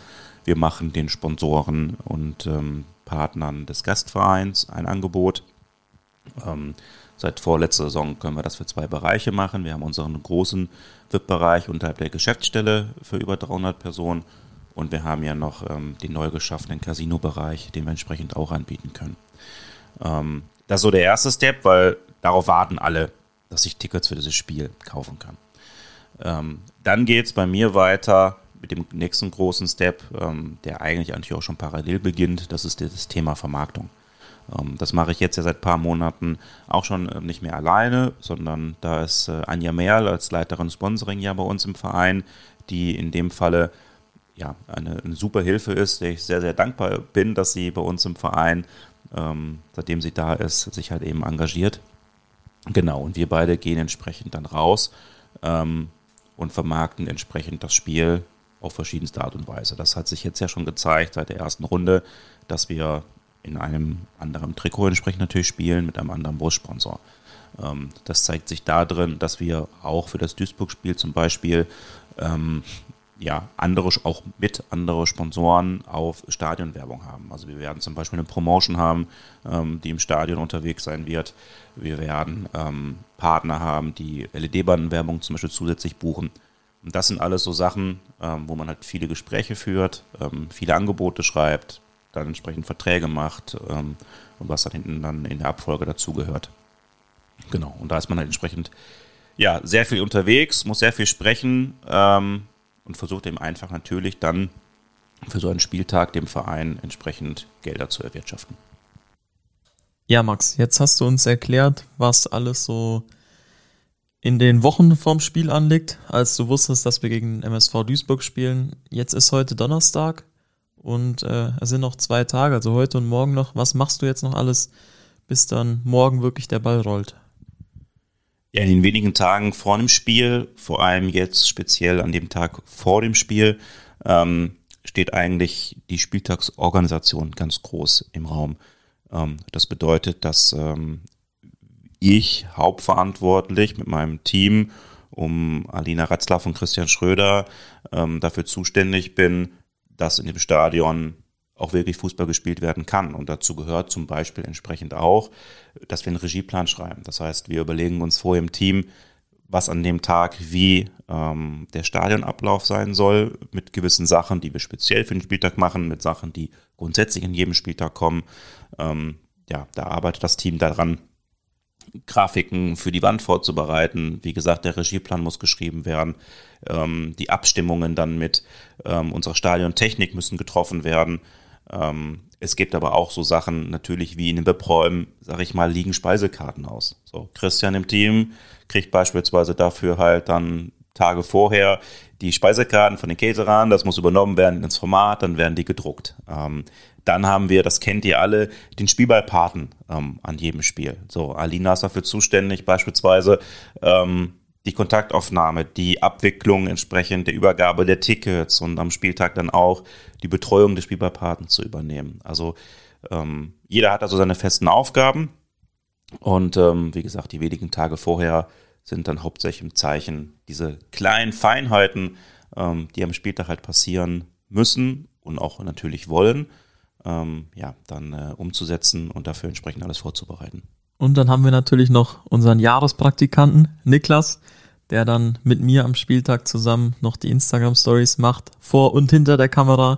Wir machen den Sponsoren und ähm, Partnern des Gastvereins ein Angebot. Seit vorletzter Saison können wir das für zwei Bereiche machen. Wir haben unseren großen VIP-Bereich unterhalb der Geschäftsstelle für über 300 Personen und wir haben ja noch ähm, den neu geschaffenen Casino-Bereich, den wir entsprechend auch anbieten können. Ähm, das ist so der erste Step, weil darauf warten alle, dass ich Tickets für dieses Spiel kaufen kann. Ähm, dann geht es bei mir weiter mit dem nächsten großen Step, ähm, der eigentlich eigentlich auch schon parallel beginnt. Das ist das Thema Vermarktung. Ähm, das mache ich jetzt ja seit ein paar Monaten auch schon äh, nicht mehr alleine, sondern da ist äh, Anja Merl als Leiterin Sponsoring ja bei uns im Verein, die in dem Falle ja, eine, eine super Hilfe ist, der ich sehr, sehr dankbar bin, dass sie bei uns im Verein, ähm, seitdem sie da ist, sich halt eben engagiert. Genau, und wir beide gehen entsprechend dann raus ähm, und vermarkten entsprechend das Spiel auf verschiedenste Art und Weise. Das hat sich jetzt ja schon gezeigt seit der ersten Runde, dass wir in einem anderen Trikot entsprechend natürlich spielen, mit einem anderen Brustsponsor. Ähm, das zeigt sich darin, dass wir auch für das Duisburg-Spiel zum Beispiel ähm, ja, andere, auch mit andere Sponsoren auf Stadionwerbung haben. Also wir werden zum Beispiel eine Promotion haben, ähm, die im Stadion unterwegs sein wird. Wir werden ähm, Partner haben, die LED-Bandenwerbung zum Beispiel zusätzlich buchen. Und das sind alles so Sachen, ähm, wo man halt viele Gespräche führt, ähm, viele Angebote schreibt, dann entsprechend Verträge macht ähm, und was dann hinten dann in der Abfolge dazugehört. Genau, und da ist man halt entsprechend ja, sehr viel unterwegs, muss sehr viel sprechen ähm, und versucht eben einfach natürlich dann für so einen Spieltag dem Verein entsprechend Gelder zu erwirtschaften. Ja, Max, jetzt hast du uns erklärt, was alles so in den Wochen vorm Spiel anliegt, als du wusstest, dass wir gegen MSV Duisburg spielen. Jetzt ist heute Donnerstag und äh, es sind noch zwei Tage, also heute und morgen noch. Was machst du jetzt noch alles, bis dann morgen wirklich der Ball rollt? Ja, in den wenigen Tagen vor dem Spiel, vor allem jetzt speziell an dem Tag vor dem Spiel, ähm, steht eigentlich die Spieltagsorganisation ganz groß im Raum. Ähm, das bedeutet, dass ähm, ich hauptverantwortlich mit meinem Team um Alina Ratzlaff und Christian Schröder ähm, dafür zuständig bin, dass in dem Stadion auch wirklich Fußball gespielt werden kann. Und dazu gehört zum Beispiel entsprechend auch, dass wir einen Regieplan schreiben. Das heißt, wir überlegen uns vorher im Team, was an dem Tag wie ähm, der Stadionablauf sein soll, mit gewissen Sachen, die wir speziell für den Spieltag machen, mit Sachen, die grundsätzlich in jedem Spieltag kommen. Ähm, ja, da arbeitet das Team daran, Grafiken für die Wand vorzubereiten. Wie gesagt, der Regieplan muss geschrieben werden. Ähm, die Abstimmungen dann mit ähm, unserer Stadiontechnik müssen getroffen werden. Ähm, es gibt aber auch so Sachen natürlich wie in den Webräumen, sag ich mal, liegen Speisekarten aus. So, Christian im Team kriegt beispielsweise dafür halt dann Tage vorher die Speisekarten von den Caterern, das muss übernommen werden ins Format, dann werden die gedruckt. Ähm, dann haben wir, das kennt ihr alle, den Spielballpaten ähm, an jedem Spiel. So, Alina ist dafür zuständig, beispielsweise ähm, die Kontaktaufnahme, die Abwicklung entsprechend der Übergabe der Tickets und am Spieltag dann auch die Betreuung des Spielballpaten zu übernehmen. Also ähm, jeder hat also seine festen Aufgaben und ähm, wie gesagt, die wenigen Tage vorher sind dann hauptsächlich im Zeichen diese kleinen Feinheiten, ähm, die am Spieltag halt passieren müssen und auch natürlich wollen ähm, ja, dann äh, umzusetzen und dafür entsprechend alles vorzubereiten. Und dann haben wir natürlich noch unseren Jahrespraktikanten Niklas, der dann mit mir am Spieltag zusammen noch die Instagram Stories macht, vor und hinter der Kamera,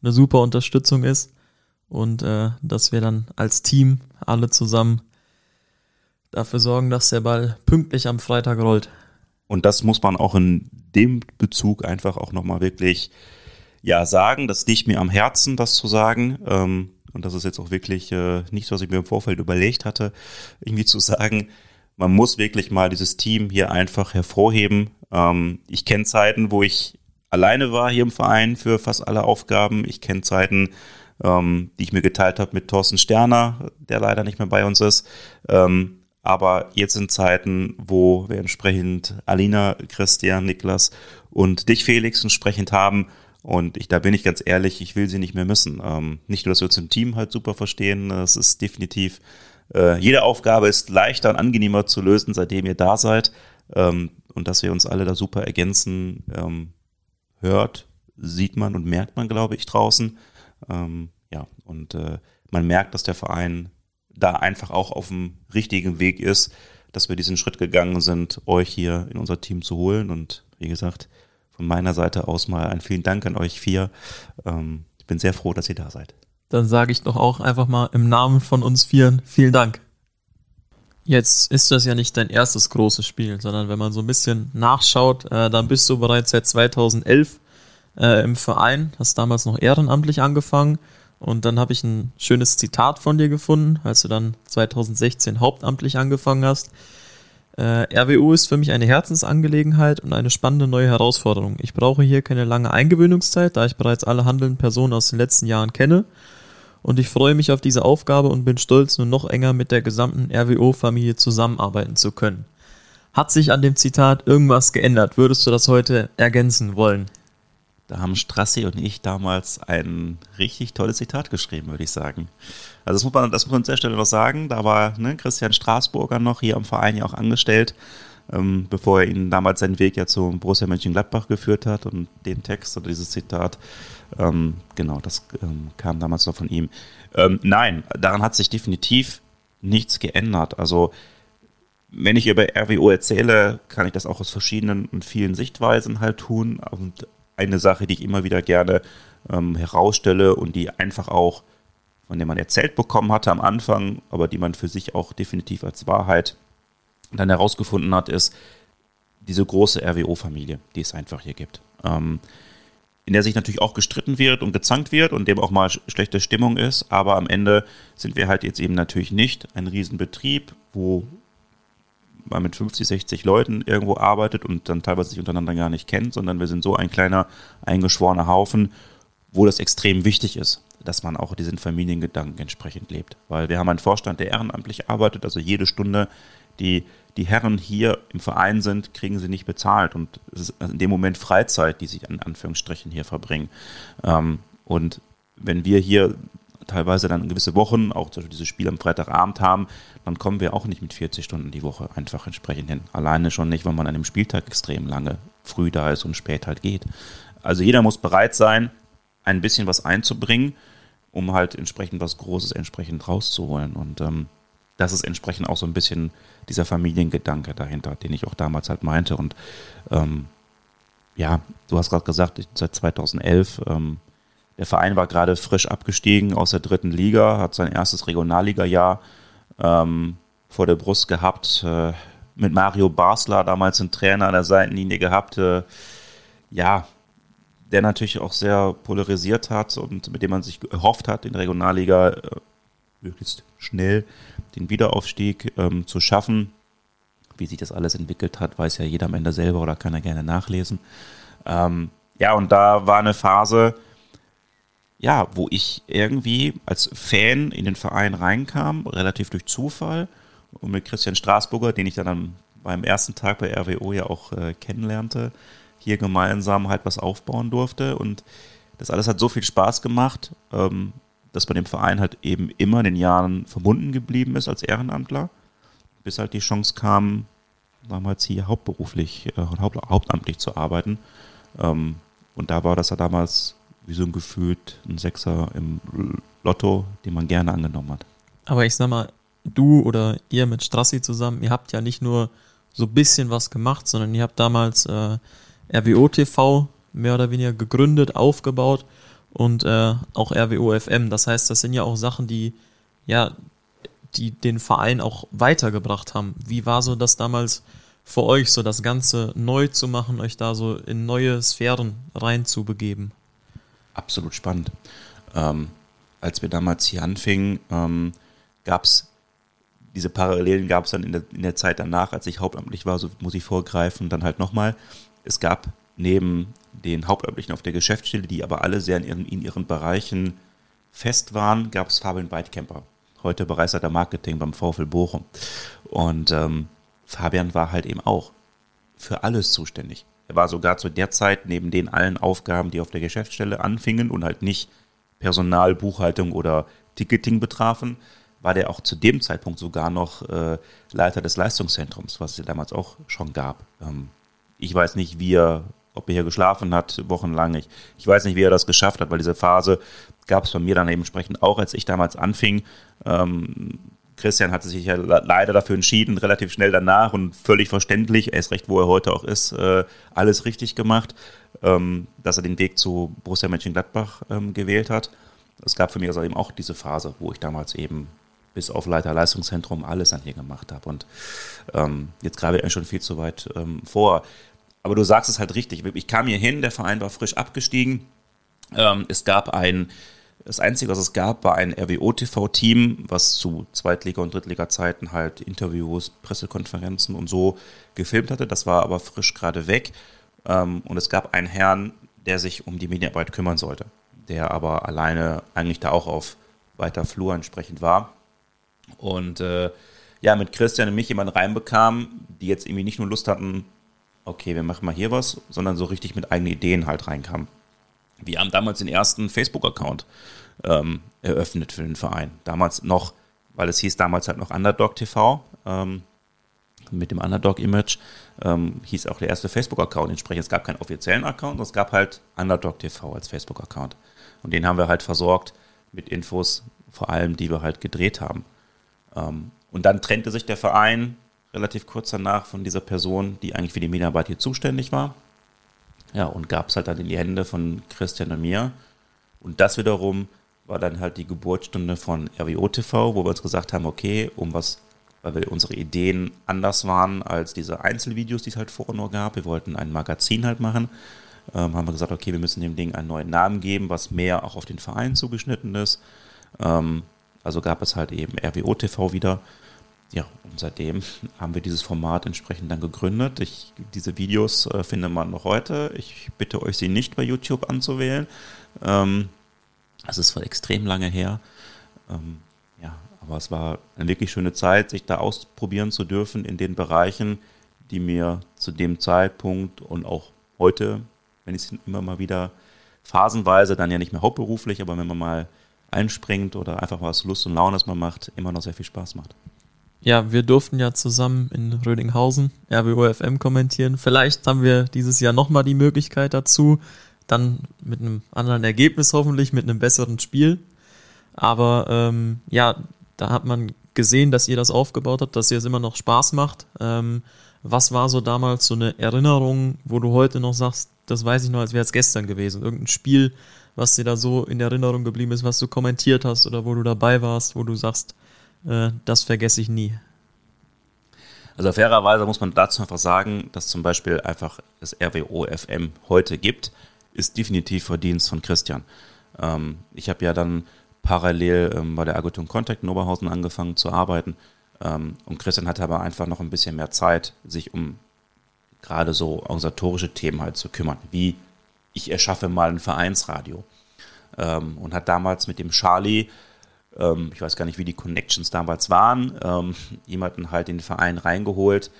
eine super Unterstützung ist und äh, dass wir dann als Team alle zusammen dafür sorgen, dass der Ball pünktlich am Freitag rollt. Und das muss man auch in dem Bezug einfach auch nochmal wirklich ja sagen. Das liegt mir am Herzen, das zu sagen. Ähm, und das ist jetzt auch wirklich äh, nichts, was ich mir im Vorfeld überlegt hatte, irgendwie zu sagen. Man muss wirklich mal dieses Team hier einfach hervorheben. Ähm, ich kenne Zeiten, wo ich alleine war hier im Verein für fast alle Aufgaben. Ich kenne Zeiten, ähm, die ich mir geteilt habe mit Thorsten Sterner, der leider nicht mehr bei uns ist. Ähm, aber jetzt sind Zeiten, wo wir entsprechend Alina, Christian, Niklas und dich, Felix, entsprechend haben, und ich, da bin ich ganz ehrlich, ich will sie nicht mehr missen. Ähm, nicht nur, dass wir uns im Team halt super verstehen, das ist definitiv, äh, jede Aufgabe ist leichter und angenehmer zu lösen, seitdem ihr da seid. Ähm, und dass wir uns alle da super ergänzen, ähm, hört, sieht man und merkt man, glaube ich, draußen. Ähm, ja, und äh, man merkt, dass der Verein da einfach auch auf dem richtigen Weg ist, dass wir diesen Schritt gegangen sind, euch hier in unser Team zu holen. Und wie gesagt, von meiner Seite aus mal ein vielen Dank an euch vier. Ähm, ich bin sehr froh, dass ihr da seid. Dann sage ich doch auch einfach mal im Namen von uns vieren vielen Dank. Jetzt ist das ja nicht dein erstes großes Spiel, sondern wenn man so ein bisschen nachschaut, äh, dann bist du bereits seit 2011 äh, im Verein, hast damals noch ehrenamtlich angefangen und dann habe ich ein schönes Zitat von dir gefunden, als du dann 2016 hauptamtlich angefangen hast. Äh, RWU ist für mich eine Herzensangelegenheit und eine spannende neue Herausforderung. Ich brauche hier keine lange Eingewöhnungszeit, da ich bereits alle handelnden Personen aus den letzten Jahren kenne. Und ich freue mich auf diese Aufgabe und bin stolz, nun noch enger mit der gesamten RWO-Familie zusammenarbeiten zu können. Hat sich an dem Zitat irgendwas geändert? Würdest du das heute ergänzen wollen? Da haben Strassi und ich damals ein richtig tolles Zitat geschrieben, würde ich sagen. Also das muss man, das muss man an der Stelle noch sagen. Da war ne, Christian Straßburger noch hier am Verein ja auch angestellt, ähm, bevor er ihn damals seinen Weg ja zum Borussia Mönchengladbach geführt hat und den Text oder dieses Zitat, ähm, genau, das ähm, kam damals noch von ihm. Ähm, nein, daran hat sich definitiv nichts geändert. Also wenn ich über RWO erzähle, kann ich das auch aus verschiedenen und vielen Sichtweisen halt tun. Und eine Sache, die ich immer wieder gerne ähm, herausstelle und die einfach auch, von der man erzählt bekommen hatte am Anfang, aber die man für sich auch definitiv als Wahrheit dann herausgefunden hat, ist diese große RWO-Familie, die es einfach hier gibt. ähm, in der sich natürlich auch gestritten wird und gezankt wird und dem auch mal schlechte Stimmung ist. Aber am Ende sind wir halt jetzt eben natürlich nicht ein Riesenbetrieb, wo man mit 50, 60 Leuten irgendwo arbeitet und dann teilweise sich untereinander gar nicht kennt, sondern wir sind so ein kleiner, eingeschworener Haufen, wo das extrem wichtig ist, dass man auch diesen Familiengedanken entsprechend lebt. Weil wir haben einen Vorstand, der ehrenamtlich arbeitet, also jede Stunde, die die Herren hier im Verein sind, kriegen sie nicht bezahlt. Und es ist in dem Moment Freizeit, die sie in Anführungsstrichen hier verbringen. Ähm, und wenn wir hier teilweise dann gewisse Wochen, auch zum Beispiel dieses Spiel am Freitagabend haben, dann kommen wir auch nicht mit 40 Stunden die Woche einfach entsprechend hin. Alleine schon nicht, wenn man an einem Spieltag extrem lange früh da ist und spät halt geht. Also jeder muss bereit sein, ein bisschen was einzubringen, um halt entsprechend was Großes entsprechend rauszuholen. Und ähm, das ist entsprechend auch so ein bisschen dieser Familiengedanke dahinter, den ich auch damals halt meinte. Und ähm, ja, du hast gerade gesagt, seit 2011, ähm, der Verein war gerade frisch abgestiegen aus der dritten Liga, hat sein erstes Regionalliga-Jahr ähm, vor der Brust gehabt, äh, mit Mario Basler, damals einen Trainer an der Seitenlinie gehabt, äh, ja, der natürlich auch sehr polarisiert hat und mit dem man sich erhofft hat, in der Regionalliga äh, möglichst schnell den Wiederaufstieg ähm, zu schaffen. Wie sich das alles entwickelt hat, weiß ja jeder am Ende selber oder kann er gerne nachlesen. Ähm, ja, und da war eine Phase, ja, wo ich irgendwie als Fan in den Verein reinkam, relativ durch Zufall. Und mit Christian Straßburger, den ich dann am, beim ersten Tag bei RWO ja auch äh, kennenlernte, hier gemeinsam halt was aufbauen durfte. Und das alles hat so viel Spaß gemacht. Ähm, dass man dem Verein halt eben immer in den Jahren verbunden geblieben ist als Ehrenamtler, bis halt die Chance kam, damals hier hauptberuflich, äh, haupt, hauptamtlich zu arbeiten. Ähm, und da war das ja damals wie so ein gefühlt ein Sechser im Lotto, den man gerne angenommen hat. Aber ich sag mal, du oder ihr mit Strassi zusammen, ihr habt ja nicht nur so ein bisschen was gemacht, sondern ihr habt damals äh, RWO TV mehr oder weniger gegründet, aufgebaut und äh, auch RWO FM. Das heißt, das sind ja auch Sachen, die ja, die den Verein auch weitergebracht haben. Wie war so das damals für euch, so das Ganze neu zu machen, euch da so in neue Sphären reinzubegeben? Absolut spannend. Ähm, als wir damals hier anfingen, ähm, gab es diese Parallelen gab es dann in der, in der Zeit danach, als ich hauptamtlich war, so muss ich vorgreifen, dann halt nochmal. Es gab neben den Hauptamtlichen auf der Geschäftsstelle, die aber alle sehr in ihren, in ihren Bereichen fest waren, gab es Fabian Weidkemper, heute Bereichsleiter Marketing beim VfL Bochum. Und ähm, Fabian war halt eben auch für alles zuständig. Er war sogar zu der Zeit neben den allen Aufgaben, die auf der Geschäftsstelle anfingen und halt nicht Personal, Buchhaltung oder Ticketing betrafen, war der auch zu dem Zeitpunkt sogar noch äh, Leiter des Leistungszentrums, was es damals auch schon gab. Ähm, ich weiß nicht, wie er ob er hier geschlafen hat, wochenlang. Ich, ich weiß nicht, wie er das geschafft hat, weil diese Phase gab es bei mir dann entsprechend auch, als ich damals anfing. Ähm, Christian hatte sich ja leider dafür entschieden, relativ schnell danach und völlig verständlich, er ist recht, wo er heute auch ist, äh, alles richtig gemacht, ähm, dass er den Weg zu Borussia Mönchengladbach ähm, gewählt hat. Es gab für mich also eben auch diese Phase, wo ich damals eben bis auf Leiter Leistungszentrum alles an hier gemacht habe. Und ähm, jetzt gerade eigentlich schon viel zu weit vor. Aber du sagst es halt richtig. Ich kam hier hin, der Verein war frisch abgestiegen. Es gab ein, das Einzige, was es gab, war ein RWO-TV-Team, was zu Zweitliga- und Drittliga-Zeiten halt Interviews, Pressekonferenzen und so gefilmt hatte. Das war aber frisch gerade weg. Ähm, und es gab einen Herrn, der sich um die Medienarbeit kümmern sollte, der aber alleine eigentlich da auch auf weiter Flur entsprechend war. Und äh, ja, mit Christian und mich jemanden reinbekam, die jetzt irgendwie nicht nur Lust hatten, okay, wir machen mal hier was, sondern so richtig mit eigenen Ideen halt reinkam. Wir haben damals den ersten Facebook-Account ähm, eröffnet für den Verein. Damals noch, weil es hieß damals halt noch Underdog TV, ähm, mit dem Underdog-Image, ähm, hieß auch der erste Facebook-Account entsprechend. Es gab keinen offiziellen Account, es gab halt Underdog TV als Facebook-Account. Und den haben wir halt versorgt mit Infos, vor allem, die wir halt gedreht haben. Ähm, und dann trennte sich der Verein relativ kurz danach von dieser Person, die eigentlich für die Medienarbeit hier zuständig war. Ja, und gab es halt dann in die Hände von Christian und mir. Und das wiederum war dann halt die Geburtsstunde von RWO TV, wo wir uns gesagt haben, okay, um was, weil wir unsere Ideen anders waren als diese Einzelvideos, die es halt vorher nur gab. Wir wollten ein Magazin halt machen. ähm, haben wir gesagt, okay, wir müssen dem Ding einen neuen Namen geben, was mehr auch auf den Verein zugeschnitten ist. Ähm, also gab es halt eben RWO TV wieder. Ja, und seitdem haben wir dieses Format entsprechend dann gegründet. Ich, diese Videos äh, findet man noch heute. Ich bitte euch, sie nicht bei YouTube anzuwählen. Ähm, das ist extrem lange her. Ähm, ja, aber es war eine wirklich schöne Zeit, sich da ausprobieren zu dürfen in den Bereichen, die mir zu dem Zeitpunkt und auch heute, wenn ich es immer mal wieder phasenweise, dann ja nicht mehr hauptberuflich, aber wenn man mal einspringt oder einfach was Lust und Laune, das man macht, immer noch sehr viel Spaß macht. Ja, wir durften ja zusammen in Rödinghausen RWOFM kommentieren. Vielleicht haben wir dieses Jahr nochmal die Möglichkeit dazu. Dann mit einem anderen Ergebnis hoffentlich, mit einem besseren Spiel. Aber ähm, ja, da hat man gesehen, dass ihr das aufgebaut habt, dass ihr es immer noch Spaß macht. Ähm, was war so damals so eine Erinnerung, wo du heute noch sagst, das weiß ich noch, als wäre es gestern gewesen? Irgendein Spiel, was dir da so in Erinnerung geblieben ist, was du kommentiert hast oder wo du dabei warst, wo du sagst, das vergesse ich nie. Also fairerweise muss man dazu einfach sagen, dass zum Beispiel einfach das RWO FM heute gibt, ist definitiv Verdienst von Christian. Ähm, ich habe ja dann parallel ähm, bei der Agentur Contact in Oberhausen angefangen zu arbeiten. Ähm, und Christian hatte aber einfach noch ein bisschen mehr Zeit, sich um gerade so organisatorische Themen halt zu kümmern, wie ich erschaffe mal ein Vereinsradio. Ähm, und hat damals mit dem Charlie, ähm, ich weiß gar nicht, wie die Connections damals waren, ähm, jemanden halt in den Verein reingeholt.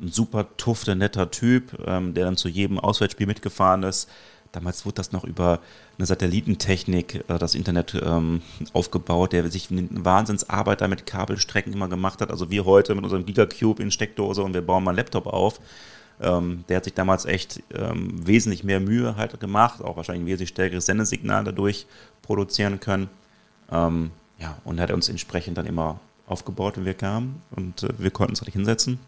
Ein super tufter, netter Typ, ähm, der dann zu jedem Auswärtsspiel mitgefahren ist Damals wurde das noch über eine Satellitentechnik, äh, das Internet ähm, aufgebaut, der sich eine Wahnsinnsarbeit da mit Kabelstrecken immer gemacht hat. Also wir heute mit unserem Gigacube in Steckdose und wir bauen mal einen Laptop auf. Ähm, der hat sich damals echt ähm, wesentlich mehr Mühe halt gemacht, auch wahrscheinlich ein wesentlich stärkeres Sendesignal dadurch produzieren können. Ähm, ja, und hat uns entsprechend dann immer aufgebaut, wenn wir kamen und äh, wir konnten uns halt hinsetzen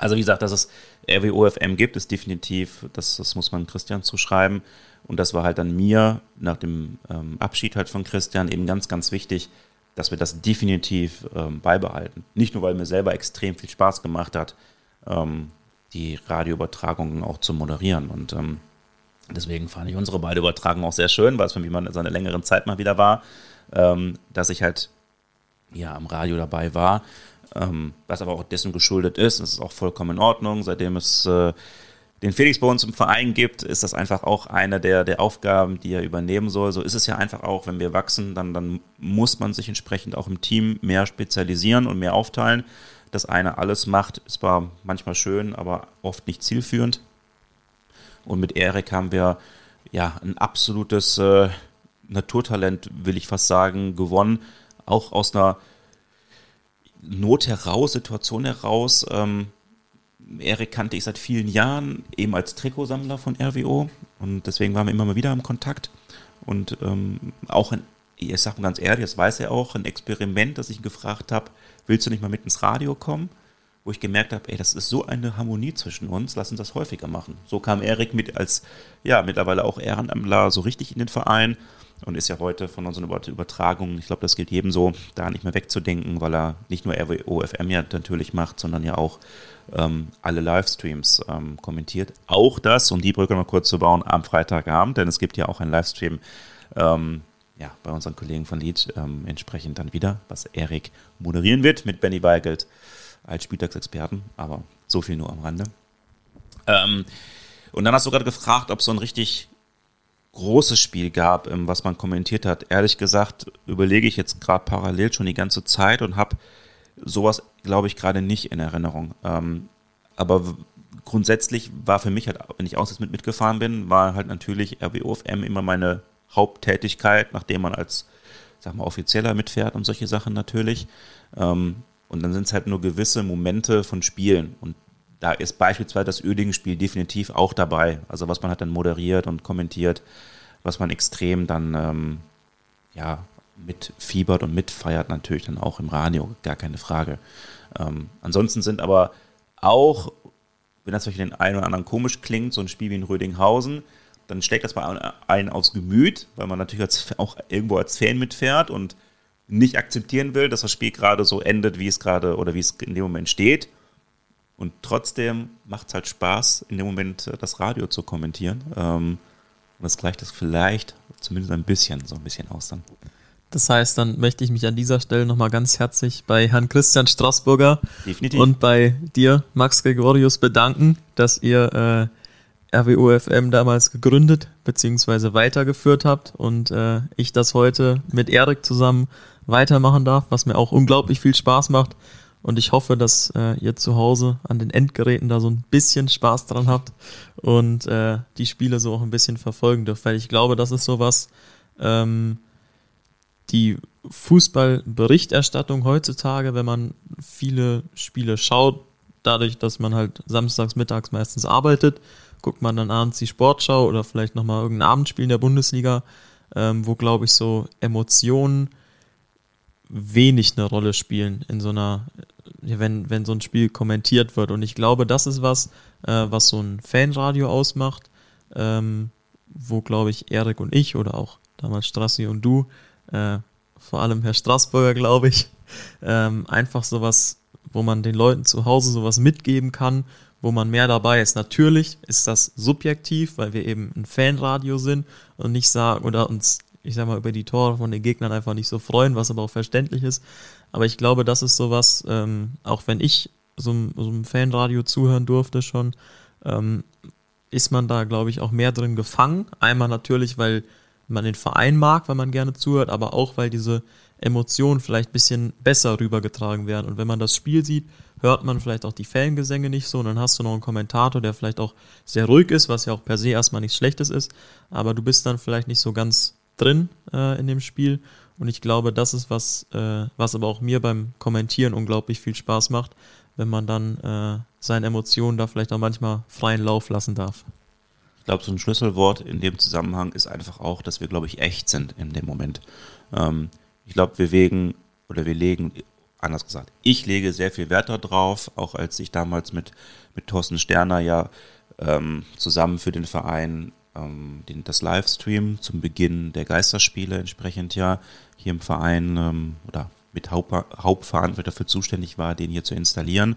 also wie gesagt, dass es RWOFM gibt, ist definitiv, das, das muss man Christian zuschreiben. Und das war halt dann mir nach dem ähm, Abschied halt von Christian eben ganz, ganz wichtig, dass wir das definitiv ähm, beibehalten. Nicht nur, weil mir selber extrem viel Spaß gemacht hat, ähm, die Radioübertragungen auch zu moderieren. Und ähm, deswegen fand ich unsere beide Übertragungen auch sehr schön, weil es für mich mal in seiner längeren Zeit mal wieder war, ähm, dass ich halt ja am Radio dabei war ähm, was aber auch dessen geschuldet ist. Das ist auch vollkommen in Ordnung. Seitdem es äh, den Felix bei uns im Verein gibt, ist das einfach auch eine der, der Aufgaben, die er übernehmen soll. So ist es ja einfach auch, wenn wir wachsen, dann, dann muss man sich entsprechend auch im Team mehr spezialisieren und mehr aufteilen. Das eine alles macht, ist zwar manchmal schön, aber oft nicht zielführend. Und mit Erik haben wir ja ein absolutes äh, Naturtalent, will ich fast sagen, gewonnen. Auch aus einer Not heraus, Situation heraus. Ähm, Erik kannte ich seit vielen Jahren, eben als Trikotsammler von RWO und deswegen waren wir immer mal wieder im Kontakt und ähm, auch ein, ich sag mal ganz ehrlich, das weiß er auch, ein Experiment, das ich ihn gefragt habe, willst du nicht mal mit ins Radio kommen? Wo ich gemerkt habe, ey, das ist so eine Harmonie zwischen uns, lass uns das häufiger machen. So kam Erik mit als, ja, mittlerweile auch Ehrenamtler so richtig in den Verein und ist ja heute von unseren Übertragungen, ich glaube, das gilt jedem so, da nicht mehr wegzudenken, weil er nicht nur RWO-FM ja natürlich macht, sondern ja auch ähm, alle Livestreams ähm, kommentiert. Auch das, um die Brücke mal kurz zu bauen, am Freitagabend, denn es gibt ja auch einen Livestream ähm, ja, bei unseren Kollegen von Lead ähm, entsprechend dann wieder, was Erik moderieren wird mit Benny Weigelt als Spieltagsexperten, aber so viel nur am Rande. Ähm, und dann hast du gerade gefragt, ob so ein richtig großes Spiel gab, ähm, was man kommentiert hat. Ehrlich gesagt überlege ich jetzt gerade parallel schon die ganze Zeit und habe sowas, glaube ich, gerade nicht in Erinnerung. Ähm, aber grundsätzlich war für mich halt, wenn ich auswärts mit mitgefahren bin, war halt natürlich RWOFM immer meine Haupttätigkeit, nachdem man als, sag mal, Offizieller mitfährt und solche Sachen natürlich. Ähm, und dann sind es halt nur gewisse Momente von Spielen. Und da ist beispielsweise das Ödingen-Spiel definitiv auch dabei. Also was man hat dann moderiert und kommentiert, was man extrem dann ähm, ja mitfiebert und mitfeiert natürlich dann auch im Radio, gar keine Frage. Ähm, ansonsten sind aber auch, wenn das für den einen oder anderen komisch klingt, so ein Spiel wie in Rödinghausen, dann steckt das bei einen aufs Gemüt, weil man natürlich als, auch irgendwo als Fan mitfährt und nicht akzeptieren will, dass das Spiel gerade so endet, wie es gerade oder wie es in dem Moment steht Und trotzdem macht es halt Spaß, in dem Moment äh, das Radio zu kommentieren. Ähm, und das gleicht das vielleicht zumindest ein bisschen, so ein bisschen aus dann. Das heißt, dann möchte ich mich an dieser Stelle nochmal ganz herzlich bei Herrn Christian Straßburger Definitiv. und bei dir, Max Gregorius, bedanken, dass ihr äh, RWOFM damals gegründet bzw. weitergeführt habt und äh, ich das heute mit Erik zusammen weitermachen darf, was mir auch unglaublich viel Spaß macht. Und ich hoffe, dass äh, ihr zu Hause an den Endgeräten da so ein bisschen Spaß dran habt und äh, die Spiele so auch ein bisschen verfolgen dürft. Weil ich glaube, das ist sowas, ähm, die Fußballberichterstattung heutzutage, wenn man viele Spiele schaut, dadurch, dass man halt samstags, mittags meistens arbeitet, guckt man dann abends die Sportschau oder vielleicht nochmal irgendein Abendspiel in der Bundesliga, ähm, wo, glaube ich, so Emotionen wenig eine Rolle spielen in so einer, wenn, wenn so ein Spiel kommentiert wird. Und ich glaube, das ist was, äh, was so ein Fanradio ausmacht, ähm, wo, glaube ich, Erik und ich oder auch damals Strassi und du, äh, vor allem Herr Straßburger, glaube ich, ähm, einfach sowas, wo man den Leuten zu Hause sowas mitgeben kann, wo man mehr dabei ist. Natürlich ist das subjektiv, weil wir eben ein Fanradio sind und nicht sagen oder uns ich sag mal, über die Tore von den Gegnern einfach nicht so freuen, was aber auch verständlich ist. Aber ich glaube, das ist sowas, ähm, auch wenn ich so, so einem Fanradio zuhören durfte schon, ähm, ist man da, glaube ich, auch mehr drin gefangen. Einmal natürlich, weil man den Verein mag, weil man gerne zuhört, aber auch, weil diese Emotionen vielleicht ein bisschen besser rübergetragen werden. Und wenn man das Spiel sieht, hört man vielleicht auch die Fangesänge nicht so und dann hast du noch einen Kommentator, der vielleicht auch sehr ruhig ist, was ja auch per se erstmal nichts Schlechtes ist, aber du bist dann vielleicht nicht so ganz drin äh, in dem Spiel. Und ich glaube, das ist was, äh, was aber auch mir beim Kommentieren unglaublich viel Spaß macht, wenn man dann äh, seine Emotionen da vielleicht auch manchmal freien Lauf lassen darf. Ich glaube, so ein Schlüsselwort in dem Zusammenhang ist einfach auch, dass wir, glaube ich, echt sind in dem Moment. Ähm, ich glaube, wir wegen oder wir legen, anders gesagt, ich lege sehr viel Wert darauf, auch als ich damals mit, mit Thorsten Sterner ja ähm, zusammen für den Verein ähm, den, das Livestream zum Beginn der Geisterspiele entsprechend ja hier im Verein ähm, oder mit Haupt, Hauptverantwortung dafür zuständig war, den hier zu installieren.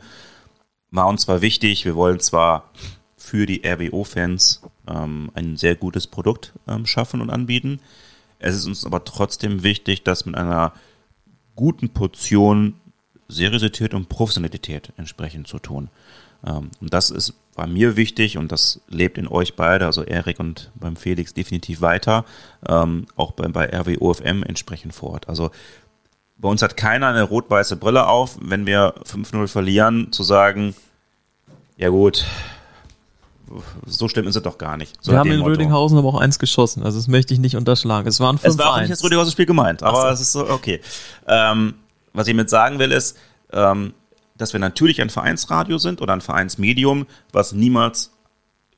War uns zwar wichtig, wir wollen zwar für die RWO-Fans ähm, ein sehr gutes Produkt ähm, schaffen und anbieten. Es ist uns aber trotzdem wichtig, das mit einer guten Portion Seriosität und Professionalität entsprechend zu tun. Ähm, und das ist, war mir wichtig und das lebt in euch beide, also Erik und beim Felix definitiv weiter, ähm, auch bei, bei RWOFM entsprechend vor Ort. Also bei uns hat keiner eine rot-weiße Brille auf, wenn wir 5-0 verlieren, zu sagen, ja gut, so schlimm ist es doch gar nicht. So wir haben in Rödinghausen aber auch eins geschossen, also das möchte ich nicht unterschlagen. Es waren 5 Es war auch nicht das Rödinghausen-Spiel gemeint, aber es ist so, okay. Ähm, was ich mit sagen will ist, ähm, dass wir natürlich ein Vereinsradio sind oder ein Vereinsmedium, was niemals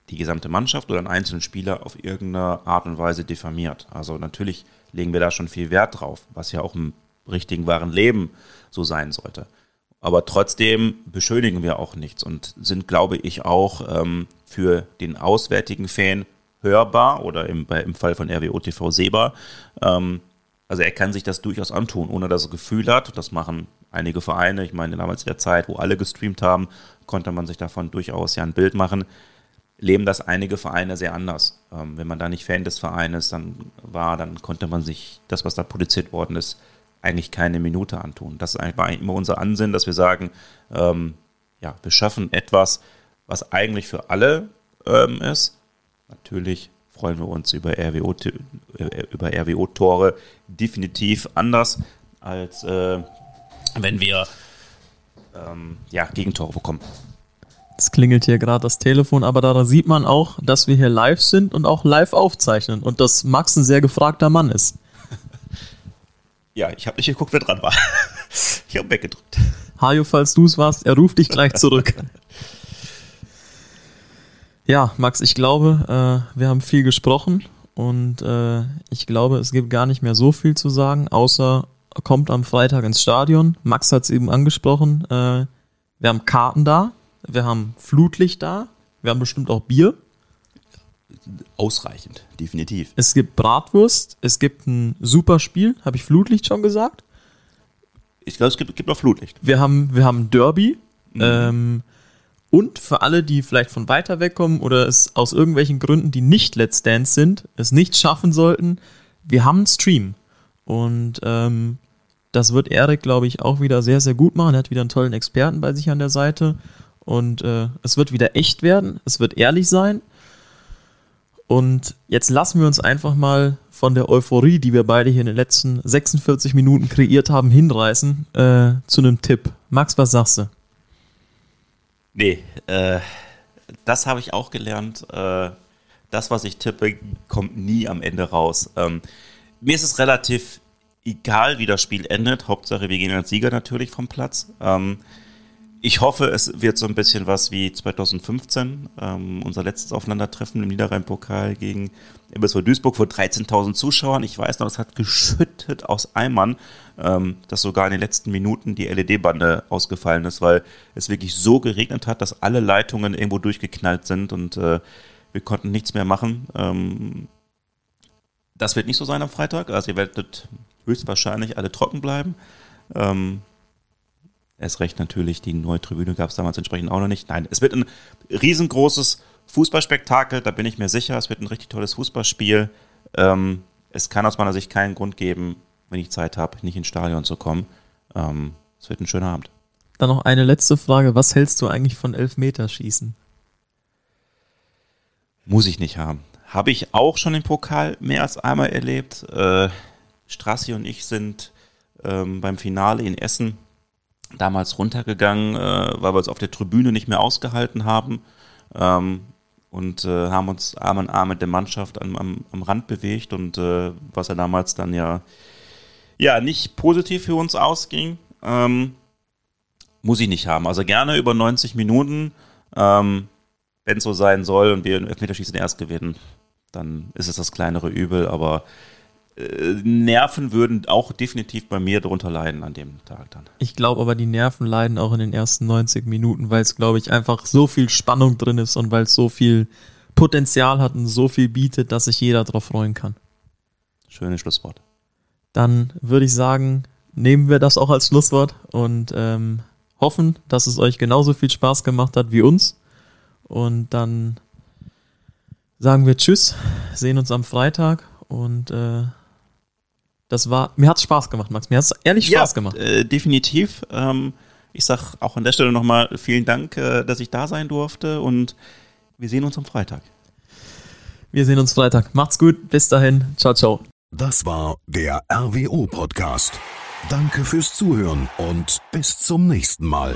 die gesamte Mannschaft oder einen einzelnen Spieler auf irgendeine Art und Weise diffamiert. Also natürlich legen wir da schon viel Wert drauf, was ja auch im richtigen, wahren Leben so sein sollte. Aber trotzdem beschönigen wir auch nichts und sind, glaube ich, auch ähm, für den auswärtigen Fan hörbar oder im, im Fall von RWO TV sehbar. Ähm, also er kann sich das durchaus antun, ohne dass er Gefühl hat. Das machen einige Vereine. Ich meine, damals in der Zeit, wo alle gestreamt haben, konnte man sich davon durchaus ja ein Bild machen. Leben das einige Vereine sehr anders. Ähm, wenn man da nicht Fan des Vereines dann war, dann konnte man sich das, was da produziert worden ist, eigentlich keine Minute antun. Das war eigentlich immer unser Ansinnen, dass wir sagen, ähm, ja, wir schaffen etwas, was eigentlich für alle ähm, ist. Natürlich freuen wir uns über RWO, äh, über RWO-Tore definitiv anders, als äh, wenn wir ähm, ja, Gegentore bekommen. Es klingelt hier gerade das Telefon, aber da sieht man auch, dass wir hier live sind und auch live aufzeichnen und dass Max ein sehr gefragter Mann ist. Ja, ich habe nicht geguckt, wer dran war. Ich habe weggedrückt. Hajo, falls du es warst, er ruft dich gleich zurück. Ja, Max, ich glaube, äh, wir haben viel gesprochen und äh, ich glaube, es gibt gar nicht mehr so viel zu sagen, außer kommt am Freitag ins Stadion. Max hat es eben angesprochen. Äh, wir haben Karten da, wir haben Flutlicht da, wir haben bestimmt auch Bier. Ausreichend, definitiv. Es gibt Bratwurst, es gibt ein super Spiel, habe ich Flutlicht schon gesagt? Ich glaube, es gibt, gibt noch Flutlicht. Wir haben, wir haben Derby. Mhm. Ähm, Und für alle, die vielleicht von weiter weg kommen oder es aus irgendwelchen Gründen, die nicht Let's Dance sind, es nicht schaffen sollten, wir haben einen Stream. Und ähm, das wird Erik, glaube ich, auch wieder sehr, sehr gut machen. Er hat wieder einen tollen Experten bei sich an der Seite. Und äh, es wird wieder echt werden. Es wird ehrlich sein. Und jetzt lassen wir uns einfach mal von der Euphorie, die wir beide hier in den letzten 46 Minuten kreiert haben, hinreißen äh, zu einem Tipp. Max, was sagst du? Nee, äh, das habe ich auch gelernt. Äh, das, was ich tippe, kommt nie am Ende raus. Ähm, mir ist es relativ egal, wie das Spiel endet. Hauptsache, wir gehen als Sieger natürlich vom Platz. Ähm, ich hoffe, es wird so ein bisschen was wie 2015, ähm, unser letztes Aufeinandertreffen im Niederrhein-Pokal gegen MSV Duisburg vor 13.000 Zuschauern. Ich weiß noch, es hat geschüttet aus Eimern, ähm, dass sogar in den letzten Minuten die LED-Bande ausgefallen ist, weil es wirklich so geregnet hat, dass alle Leitungen irgendwo durchgeknallt sind und äh, wir konnten nichts mehr machen. Ähm, das wird nicht so sein am Freitag. Also ihr werdet höchstwahrscheinlich alle trocken bleiben. Ähm, Erst recht natürlich, die neue Tribüne gab es damals entsprechend auch noch nicht. Nein, es wird ein riesengroßes Fußballspektakel, da bin ich mir sicher. Es wird ein richtig tolles Fußballspiel. Ähm, es kann aus meiner Sicht keinen Grund geben, wenn ich Zeit habe, nicht ins Stadion zu kommen. Ähm, es wird ein schöner Abend. Dann noch eine letzte Frage. Was hältst du eigentlich von Elfmeterschießen? Muss ich nicht haben. Habe ich auch schon im Pokal mehr als einmal erlebt. Äh, Strassi und ich sind ähm, beim Finale in Essen damals runtergegangen, äh, weil wir es auf der Tribüne nicht mehr ausgehalten haben ähm, und äh, haben uns Arm in Arm mit der Mannschaft am, am, am Rand bewegt und äh, was ja damals dann ja, ja nicht positiv für uns ausging, ähm, muss ich nicht haben. Also gerne über 90 Minuten, ähm, wenn es so sein soll und wir im Elfmeterschießen erst gewinnen, dann ist es das kleinere Übel, aber Nerven würden auch definitiv bei mir darunter leiden an dem Tag dann. Ich glaube aber, die Nerven leiden auch in den ersten 90 Minuten, weil es, glaube ich, einfach so viel Spannung drin ist und weil es so viel Potenzial hat und so viel bietet, dass sich jeder darauf freuen kann. Schönes Schlusswort. Dann würde ich sagen, nehmen wir das auch als Schlusswort und ähm, hoffen, dass es euch genauso viel Spaß gemacht hat wie uns. Und dann sagen wir Tschüss, sehen uns am Freitag und äh, das war, mir hat es Spaß gemacht, Max. Mir hat es ehrlich Spaß ja, gemacht. Äh, definitiv. Ähm, ich sag auch an der Stelle nochmal vielen Dank, äh, dass ich da sein durfte und wir sehen uns am Freitag. Wir sehen uns Freitag. Macht's gut. Bis dahin. Ciao, ciao. Das war der RWO Podcast. Danke fürs Zuhören und bis zum nächsten Mal.